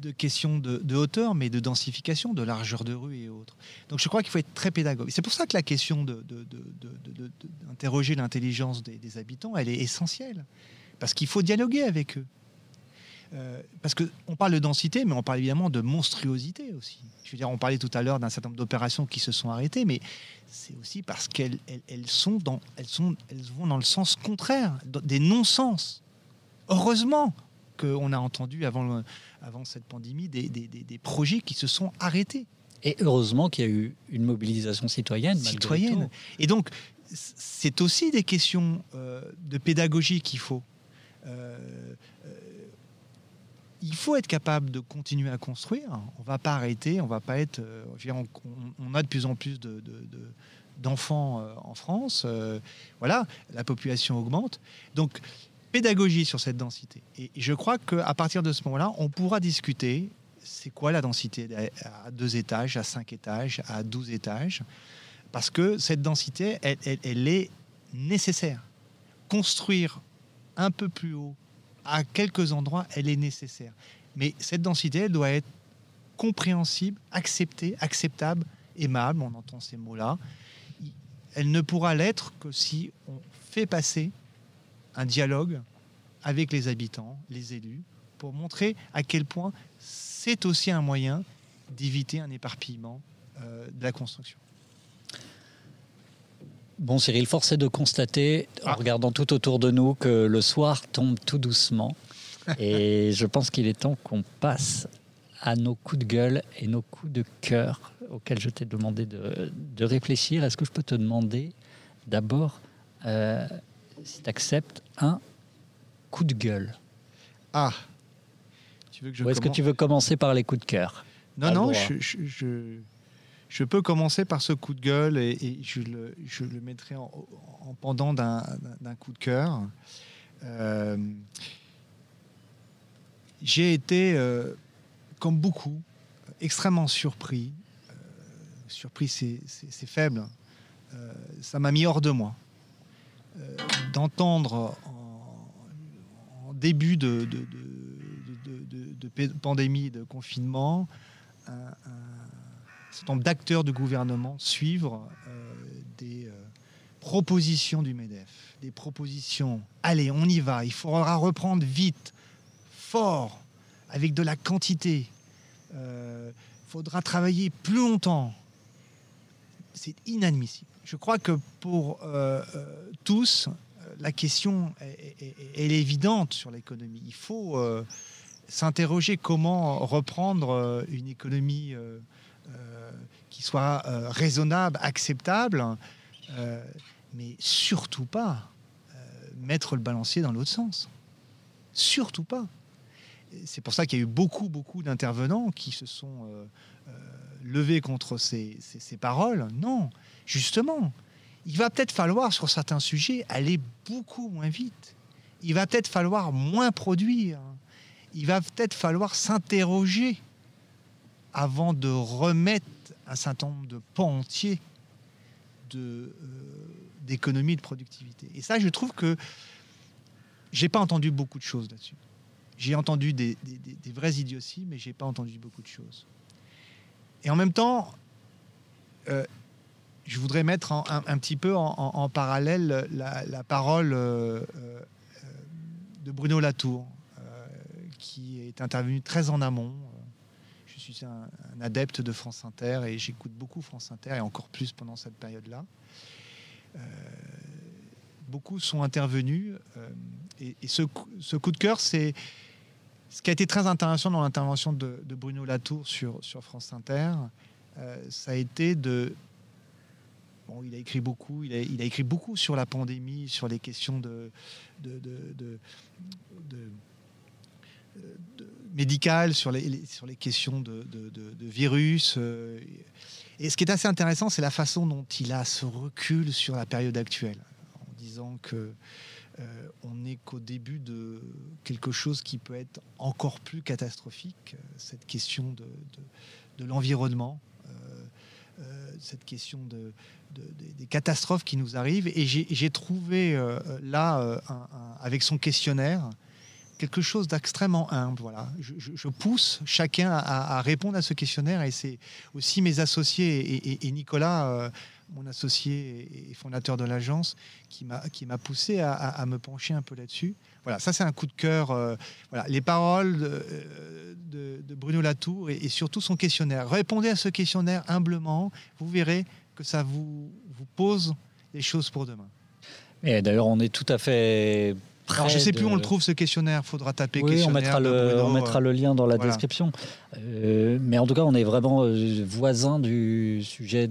de questions de, hauteur, mais de densification, de largeur de rue et autres. Donc je crois qu'il faut être très pédagogue. C'est pour ça que la question d'interroger l'intelligence des, habitants, elle est essentielle. Parce qu'il faut dialoguer avec eux. Euh, parce qu'on parle de densité, mais on parle évidemment de monstruosité aussi. Je veux dire, on parlait tout à l'heure d'un certain nombre d'opérations qui se sont arrêtées, mais c'est aussi parce qu'elles elles, sont dans, elles, sont, elles vont dans le sens contraire, des non-sens. Heureusement qu'on a entendu avant avant cette pandémie, des, des, des, projets qui se sont arrêtés. Et heureusement qu'il y a eu une mobilisation citoyenne. Citoyenne. Et donc, c'est aussi des questions euh, de pédagogie qu'il faut. Euh, euh, il faut être capable de continuer à construire. On va pas arrêter, on va pas être. On, on, a de plus en plus de, d'enfants en France. voilà, la population augmente. Donc, pédagogie sur cette densité. Et je crois qu'à partir de ce moment-là, on pourra discuter c'est quoi la densité à deux étages, à cinq étages, à douze étages, parce que cette densité, elle, est nécessaire. Construire un peu plus haut, à quelques endroits, elle est nécessaire. Mais cette densité, elle doit être compréhensible, acceptée, acceptable, aimable, on entend ces mots-là. Elle ne pourra l'être que si on fait passer un dialogue avec les habitants, les élus, pour montrer à quel point c'est aussi un moyen d'éviter un éparpillement euh, de la construction. Bon Cyril, force est de constater, en ah. regardant tout autour de nous, que le soir tombe tout doucement. Et je pense qu'il est temps qu'on passe à nos coups de gueule et nos coups de cœur auxquels je t'ai demandé de, réfléchir. Est-ce que je peux te demander d'abord euh, si tu acceptes un coup de gueule? Ah tu veux que je Ou est-ce que tu veux commencer par les coups de cœur? Non, non, je, je, peux commencer par ce coup de gueule et, je, le, je, mettrai en, pendant d'un coup de cœur. Euh, j'ai été, euh, comme beaucoup, extrêmement surpris. Euh, surpris, c'est faible. ça m'a mis hors de moi. D'entendre en, début de, de, de, pandémie, de confinement, un, certain nombre d'acteurs du gouvernement suivre euh, des euh, propositions du MEDEF, des propositions, allez, on y va, il faudra reprendre vite, fort, avec de la quantité. Il faudra travailler plus longtemps. C'est inadmissible. Je crois que pour tous, la question est, est, évidente sur l'économie. Il faut s'interroger comment reprendre une économie qui soit raisonnable, acceptable, mais surtout pas mettre le balancier dans l'autre sens. Surtout pas. C'est pour ça qu'il y a eu beaucoup, beaucoup d'intervenants qui se sont euh, euh, levés contre ces, paroles. Non, justement, il va peut-être falloir, sur certains sujets, aller beaucoup moins vite. Il va peut-être falloir moins produire. Il va peut-être falloir s'interroger avant de remettre un certain nombre de pans entiers de, euh, d'économie de productivité. Et ça, je trouve que j'ai pas entendu beaucoup de choses là-dessus. J'ai entendu des, des, vraies idioties, mais j'ai pas entendu beaucoup de choses. Et en même temps, euh, je voudrais mettre un, petit peu en, parallèle la, parole euh, euh, de Bruno Latour, qui est intervenu très en amont. Un, adepte de France Inter et j'écoute beaucoup France Inter et encore plus pendant cette période-là. Euh, beaucoup sont intervenus. Euh, et, ce, coup de cœur, c'est ce qui a été très intéressant dans l'intervention de, Bruno Latour sur, France Inter. Euh, ça a été de. Bon, il a écrit beaucoup, il a, écrit beaucoup sur la pandémie, sur les questions de, médicales, sur les, sur les questions de, virus. Et ce qui est assez intéressant, c'est la façon dont il a ce recul sur la période actuelle, en disant que euh, on n'est qu'au début de quelque chose qui peut être encore plus catastrophique, cette question de, de, l'environnement, euh, euh, cette question de, des catastrophes qui nous arrivent. Et j'ai trouvé là, avec son questionnaire, quelque chose d'extrêmement humble. Voilà. Je, pousse chacun à, répondre à ce questionnaire et c'est aussi mes associés et, Nicolas, euh, mon associé et fondateur de l'agence, qui m'a poussé à, me pencher un peu là-dessus. Voilà, ça c'est un coup de cœur. Euh, voilà, les paroles de, de, Bruno Latour et, surtout son questionnaire. Répondez à ce questionnaire humblement, vous verrez que ça vous, vous pose les choses pour demain. Et d'ailleurs, on est tout à fait alors, je ne sais plus où on le trouve ce questionnaire. Faudra taper oui, On mettra, le, on mettra le lien dans la description. Euh, mais en tout cas, on est vraiment euh, voisin du sujet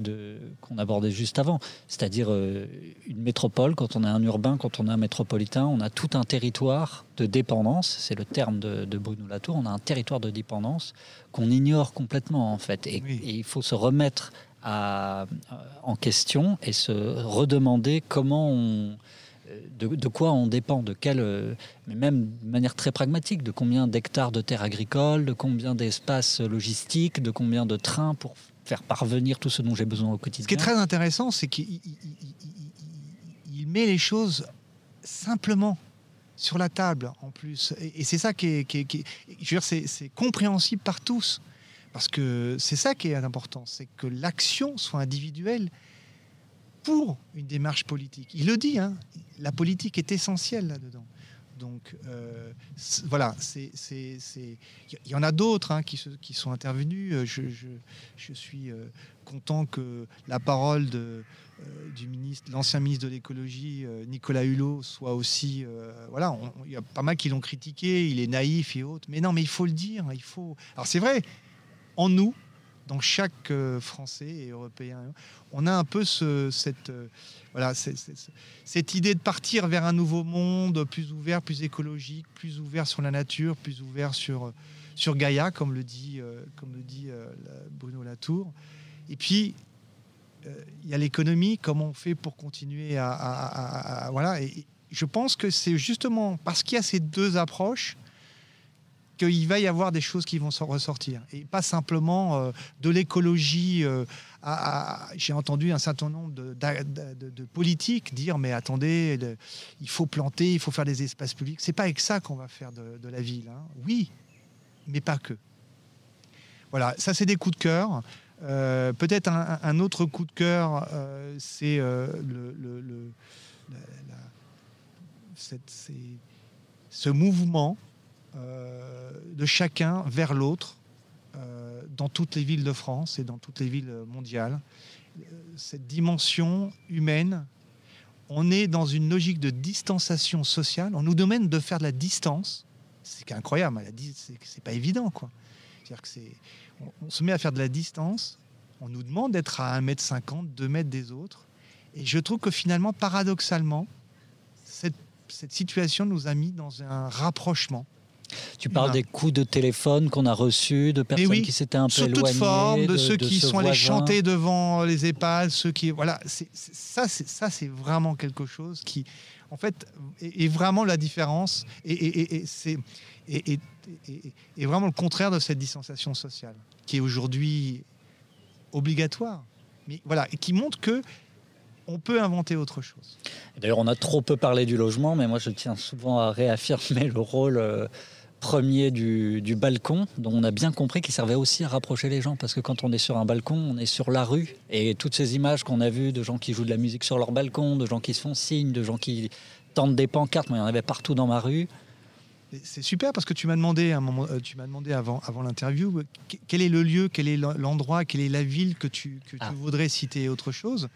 qu'on abordait juste avant. C'est-à-dire euh, une métropole, quand on est un urbain, quand on est un métropolitain, on a tout un territoire de dépendance. C'est le terme de, Bruno Latour. On a un territoire de dépendance qu'on ignore complètement, en fait. Et, et il faut se remettre à, en question et se redemander comment on de, quoi on dépend, de quel, euh, même de manière très pragmatique, de combien d'hectares de terres agricoles, de combien d'espaces logistiques, de combien de trains pour faire parvenir tout ce dont j'ai besoin au quotidien. Ce qui est très intéressant, c'est qu'il met les choses simplement sur la table en plus. Et, c'est ça qui est, je veux dire, c'est compréhensible par tous. Parce que c'est ça qui est important, c'est que l'action soit individuelle pour une démarche politique. Il le dit, hein, la politique est essentielle là-dedans. Donc euh, voilà, il y en a d'autres hein, qui, sont intervenus. Euh, je, je, suis euh, content que la parole de, du ministre, l'ancien ministre de l'écologie, Nicolas Hulot, soit aussi. voilà, il y a pas mal qui l'ont critiqué. Il est naïf et autres. Mais non, mais il faut le dire. Il faut. Alors c'est vrai, en nous, dans chaque euh, Français et Européen. On a un peu ce, cette, euh, voilà, cette idée de partir vers un nouveau monde plus ouvert, plus écologique, plus ouvert sur la nature, plus ouvert sur, sur Gaïa, comme le dit, euh, comme le dit Bruno Latour. Et puis, il y a l'économie, comment on fait pour continuer à... voilà, et je pense que c'est justement parce qu'il y a ces deux approches qu'il va y avoir des choses qui vont ressortir. Et pas simplement euh, de l'écologie. Euh, J'ai entendu un certain nombre de, politiques dire mais attendez, il faut planter, il faut faire des espaces publics. C'est pas avec ça qu'on va faire de, la ville. Hein. Oui, mais pas que. Voilà, ça c'est des coups de cœur. Euh, peut-être un, autre coup de cœur, c'est le, le, ce mouvement de chacun vers l'autre dans toutes les villes de France et dans toutes les villes mondiales. Cette dimension humaine, on est dans une logique de distanciation sociale. On nous demande de faire de la distance. C'est incroyable, c'est pas évident. quoi. C'est-à-dire que on, se met à faire de la distance, on nous demande d'être à 1m50, 2 mètres des autres. Et je trouve que finalement, paradoxalement, cette situation nous a mis dans un rapprochement. Tu parles des coups de téléphone qu'on a reçus, de personnes qui s'étaient un peu éloignées. Sous toute forme, de, ceux qui sont allés chanter devant les EHPAD, ceux qui. Voilà, c'est, ça, c'est, ça, c'est vraiment quelque chose qui, en fait, est, vraiment la différence et, et c'est et, vraiment le contraire de cette distanciation sociale, qui est aujourd'hui obligatoire. Mais voilà, et qui montre que on peut inventer autre chose. D'ailleurs, on a trop peu parlé du logement, mais moi je tiens souvent à réaffirmer le rôle euh, premier du, balcon, dont on a bien compris qu'il servait aussi à rapprocher les gens, parce que quand on est sur un balcon, on est sur la rue, et toutes ces images qu'on a vues de gens qui jouent de la musique sur leur balcon, de gens qui se font signe, de gens qui tendent des pancartes, moi il y en avait partout dans ma rue. C'est super parce que tu m'as demandé, un moment, euh, tu m'as demandé avant, avant l'interview quel est le lieu, quel est l'endroit, quelle est la ville que tu, que tu ah. voudrais citer autre chose?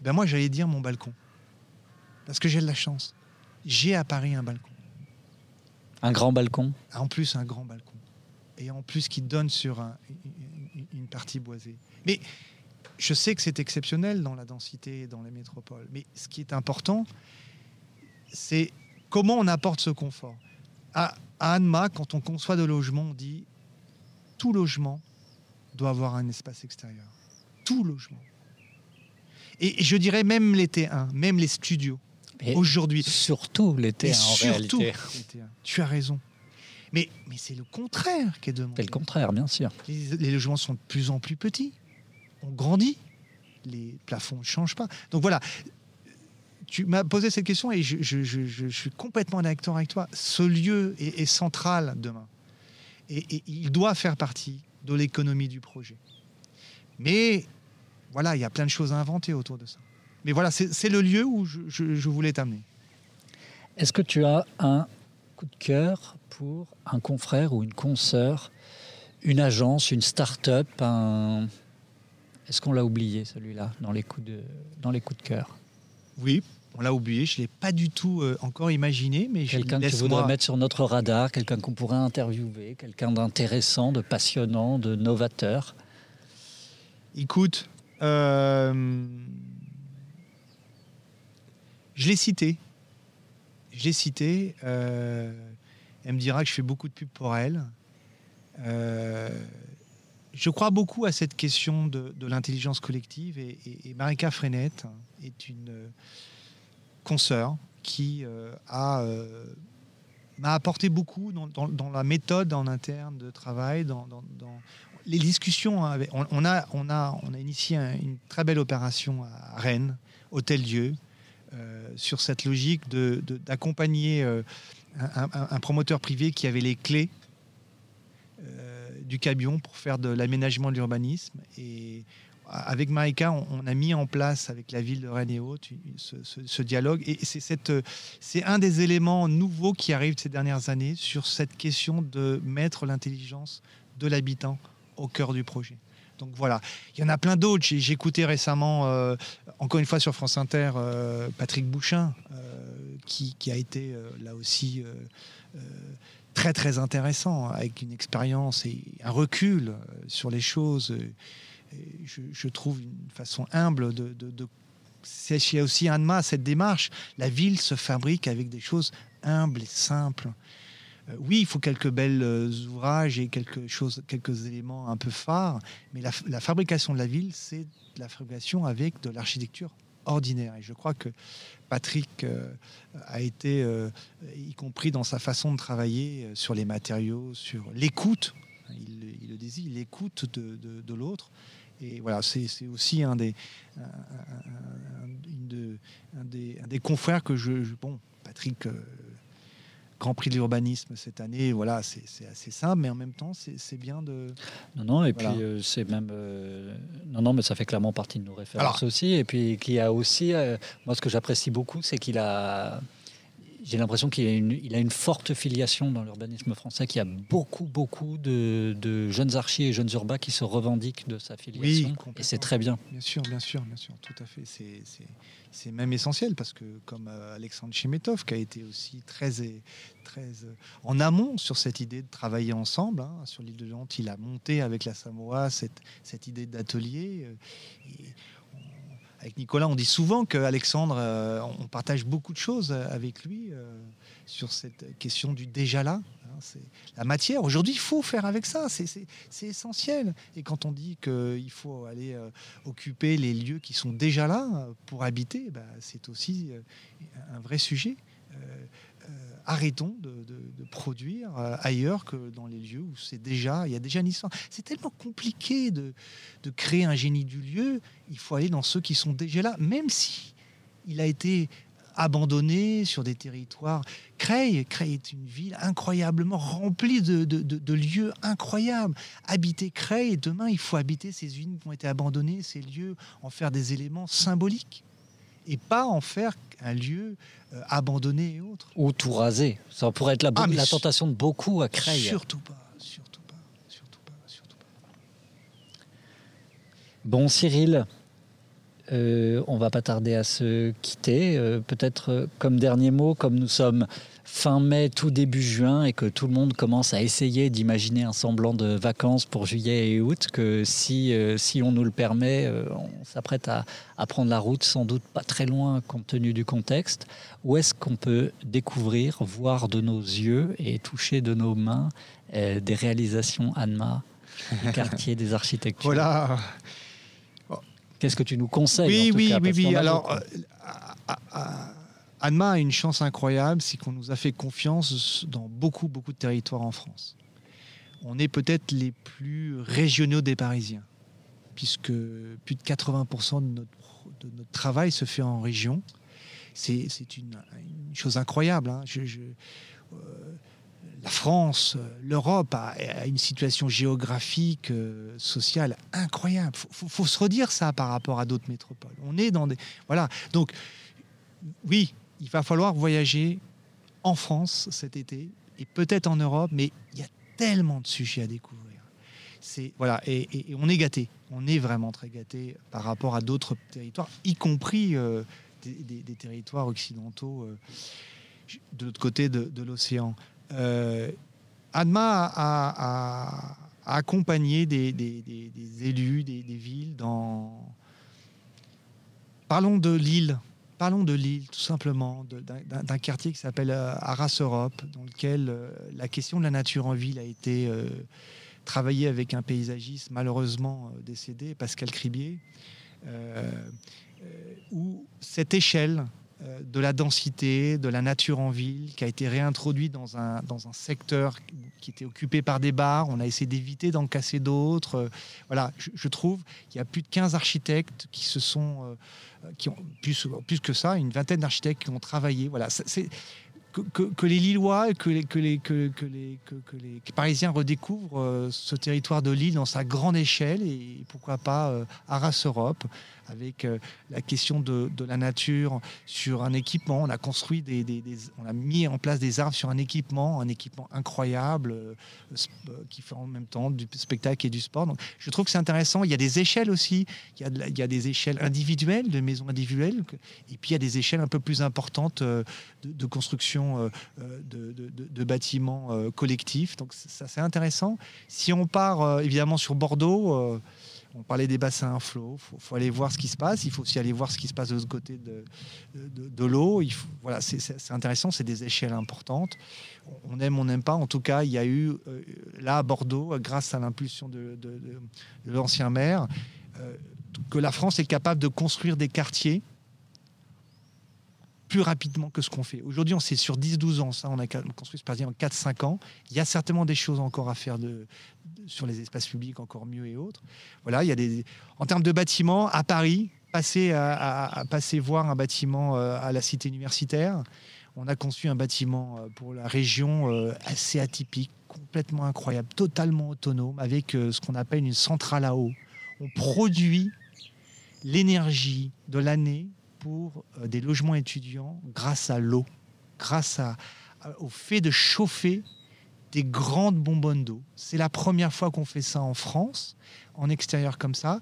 Ben moi, j'allais dire mon balcon. Parce que j'ai de la chance. J'ai à Paris un balcon. Un grand balcon En plus, un grand balcon. Et en plus, qui donne sur une partie boisée. Mais je sais que c'est exceptionnel dans la densité, dans les métropoles. Mais ce qui est important, c'est comment on apporte ce confort. À, à Annema, quand on conçoit de logement, on dit tout logement doit avoir un espace extérieur. Tout logement. Et je dirais même les T1, même les studios aujourd'hui. Surtout l'été en surtout réalité. Tu as raison. Mais, mais c'est le contraire qui est demandé. C'est le contraire, bien sûr. Les, logements sont de plus en plus petits. On grandit. Les plafonds ne changent pas. Donc voilà. Tu m'as posé cette question et je, je, je, suis complètement d'accord avec toi. Ce lieu est, central demain. Et, et, il doit faire partie de l'économie du projet. Mais voilà, il y a plein de choses à inventer autour de ça. Mais voilà, c'est le lieu où je, voulais t'amener. Est-ce que tu as un coup de cœur pour un confrère ou une consoeur, une agence, une start-up un... Est-ce qu'on l'a oublié celui-là dans les coups de, dans les coups de cœur? Oui, on l'a oublié, je ne l'ai pas du tout euh, encore imaginé. mais Quelqu'un que tu voudrais mettre sur notre radar, quelqu'un qu'on pourrait interviewer, quelqu'un d'intéressant, de passionnant, de novateur? Écoute, euh, je l'ai cité. Je l'ai cité. Euh, elle me dira que je fais beaucoup de pub pour elle. Euh, je crois beaucoup à cette question de, l'intelligence collective et, Marika Frenette est une consoeur qui euh, a m'a apporté beaucoup dans, la méthode en interne de travail, dans, les discussions. on, a, on, a, on a initié une très belle opération à Rennes, Hôtel Dieu, euh, sur cette logique d'accompagner de, euh, un, promoteur privé qui avait les clés euh, du camion pour faire de l'aménagement de l'urbanisme. Et avec Marika, on, a mis en place avec la ville de Rennes et Haute ce, dialogue. Et c'est un des éléments nouveaux qui arrivent ces dernières années sur cette question de mettre l'intelligence de l'habitant au cœur du projet. Donc voilà, il y en a plein d'autres. J'ai écouté récemment, euh, encore une fois sur France Inter, euh, Patrick Bouchin, euh, qui, a été là aussi très très intéressant, avec une expérience et un recul sur les choses. Je, trouve une façon humble de, de, de a aussi un de cette démarche. La ville se fabrique avec des choses humbles et simples. Euh, oui, il faut quelques belles euh, ouvrages et quelque chose, quelques éléments un peu phares, mais la, fabrication de la ville, c'est la fabrication avec de l'architecture ordinaire. Et je crois que Patrick euh, a été, y compris dans sa façon de travailler, sur les matériaux, sur l'écoute, il, le disait, l'écoute de, l'autre. Et voilà, c'est aussi un des, des, confrères que je. bon, Patrick Grand Prix de l'urbanisme cette année, voilà, c'est assez simple, mais en même temps, c'est bien de. Non, non, et puis euh, c'est même. Euh, non, non, mais ça fait clairement partie de nos références aussi. Et puis, qui a aussi. Euh, moi, ce que j'apprécie beaucoup, c'est qu'il a. j'ai l'impression qu'il a, une, il a une forte filiation dans l'urbanisme français, qu'il y a beaucoup, beaucoup de, de, jeunes archis et jeunes urbains qui se revendiquent de sa filiation. Oui, et c'est très bien. Bien sûr, bien sûr, bien sûr, tout à fait. C'est même essentiel parce que, comme euh, Alexandre Chemetov, qui a été aussi très, très euh, en amont sur cette idée de travailler ensemble, hein, sur l'île de Nantes, il a monté avec la Samoa cette, cette idée d'atelier. Euh, avec Nicolas, on dit souvent qu'Alexandre, euh, on partage beaucoup de choses avec lui euh, sur cette question du déjà là. Hein, c'est la matière. Aujourd'hui, il faut faire avec ça. C'est essentiel. Et quand on dit qu'il faut aller euh, occuper les lieux qui sont déjà là pour habiter, bah, c'est aussi un vrai sujet arrêtons de, produire euh, ailleurs que dans les lieux où c'est déjà, il y a déjà une histoire. C'est tellement compliqué de, créer un génie du lieu. Il faut aller dans ceux qui sont déjà là, même si il a été abandonné sur des territoires. Creil, est une ville incroyablement remplie de, lieux incroyables. Habiter Creil, demain il faut habiter ces usines qui ont été abandonnées, ces lieux, en faire des éléments symboliques et pas en faire un lieu euh, abandonné et autres. Ou tout rasé. Ça pourrait être la, ah, la tentation de beaucoup à Creil. Surtout pas, surtout pas, surtout pas, surtout pas. Bon, Cyril, euh, on va pas tarder à se quitter. Euh, peut-être comme dernier mot, comme nous sommes fin mai, tout début juin, et que tout le monde commence à essayer d'imaginer un semblant de vacances pour juillet et août, que si, euh, si on nous le permet, euh, on s'apprête à, à, prendre la route, sans doute pas très loin compte tenu du contexte, où est-ce qu'on peut découvrir, voir de nos yeux et toucher de nos mains euh, des réalisations ANMA, du quartier des architectures? Voilà Qu'est-ce que tu nous conseilles Oui, en tout oui, cas, oui, oui. Alors, Anma a une chance incroyable, c'est qu'on nous a fait confiance dans beaucoup, beaucoup de territoires en France. On est peut-être les plus régionaux des Parisiens, puisque plus de 80% de notre, travail se fait en région. C'est une, chose incroyable. Hein. Euh, la France, l'Europe a, une situation géographique, euh, sociale incroyable. Il faut, faut, se redire ça par rapport à d'autres métropoles. On est dans des... Voilà. Donc, oui, il va falloir voyager en France cet été et peut-être en Europe, mais il y a tellement de sujets à découvrir. C'est voilà, et, on est gâté, on est vraiment très gâté par rapport à d'autres territoires, y compris euh, des, territoires occidentaux euh, de l'autre côté de, l'océan. Euh, Adma a, accompagné des, élus, des, villes dans. Parlons de Lille, Parlons de Lille, tout simplement, d'un quartier qui s'appelle euh, Arras Europe, dans lequel euh, la question de la nature en ville a été euh, travaillée avec un paysagiste malheureusement décédé, Pascal Cribier, où cette échelle de la densité, de la nature en ville, qui a été réintroduite dans un, dans un secteur qui était occupé par des bars. On a essayé d'éviter d'en casser d'autres. Voilà, je, trouve qu'il y a plus de 15 architectes qui se sont qui ont plus, plus que ça, une vingtaine d'architectes qui ont travaillé. Voilà, c'est que, les Lillois que les, que les, que, les, que, les Parisiens redécouvrent euh, ce territoire de Lille dans sa grande échelle et pourquoi pas euh, Arras Europe avec euh, la question de, la nature sur un équipement. On a construit on a mis en place des arbres sur un équipement, un équipement incroyable euh, euh, qui fait en même temps du spectacle et du sport. Donc, je trouve que c'est intéressant. Il y a des échelles aussi. Il y a, il y a des échelles individuelles, de maisons individuelles, et puis il y a des échelles un peu plus importantes de, construction de, de, bâtiments collectifs. Donc ça, c'est intéressant. Si on part évidemment sur Bordeaux, on parlait des bassins à flot. Il faut, aller voir ce qui se passe. Il faut aussi aller voir ce qui se passe de l'autre côté de, l'eau. Voilà, c'est intéressant. C'est des échelles importantes. On aime, on n'aime pas. En tout cas, il y a eu euh, là à Bordeaux, grâce à l'impulsion de, l'ancien maire, euh, que la France est capable de construire des quartiers plus rapidement que ce qu'on fait. Aujourd'hui, on sait sur 10-12 ans, ça, on a construit ce paradis en 4-5 ans. Il y a certainement des choses encore à faire de, sur les espaces publics, encore mieux et autres. Voilà, il y a des, en termes de bâtiments, à Paris, passer, à, passer voir un bâtiment euh, à la cité universitaire. On a conçu un bâtiment euh, pour la région euh, assez atypique, complètement incroyable, totalement autonome, avec ce qu'on appelle une centrale à eau. On produit l'énergie de l'année pour des logements étudiants grâce à l'eau grâce au fait de chauffer des grandes bonbonnes d'eau. C'est la première fois qu'on fait ça en France, en extérieur comme ça.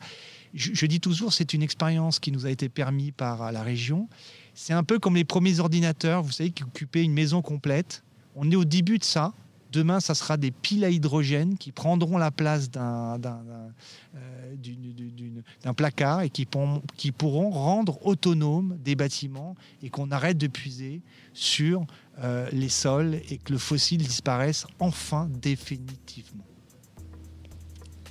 Je, dis toujours, c'est une expérience qui nous a été permise par la région. C'est un peu comme les premiers ordinateurs, vous savez, qui occupaient une maison complète. On est au début de ça. Demain, ça sera des piles à hydrogène qui prendront la place d'un euh, placard et qui, qui, pourront rendre autonomes des bâtiments et qu'on arrête de puiser sur euh, les sols et que le fossile disparaisse enfin définitivement.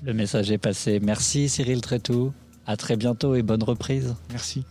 Le message est passé. Merci Cyril Trétou. À très bientôt et bonne reprise. Merci.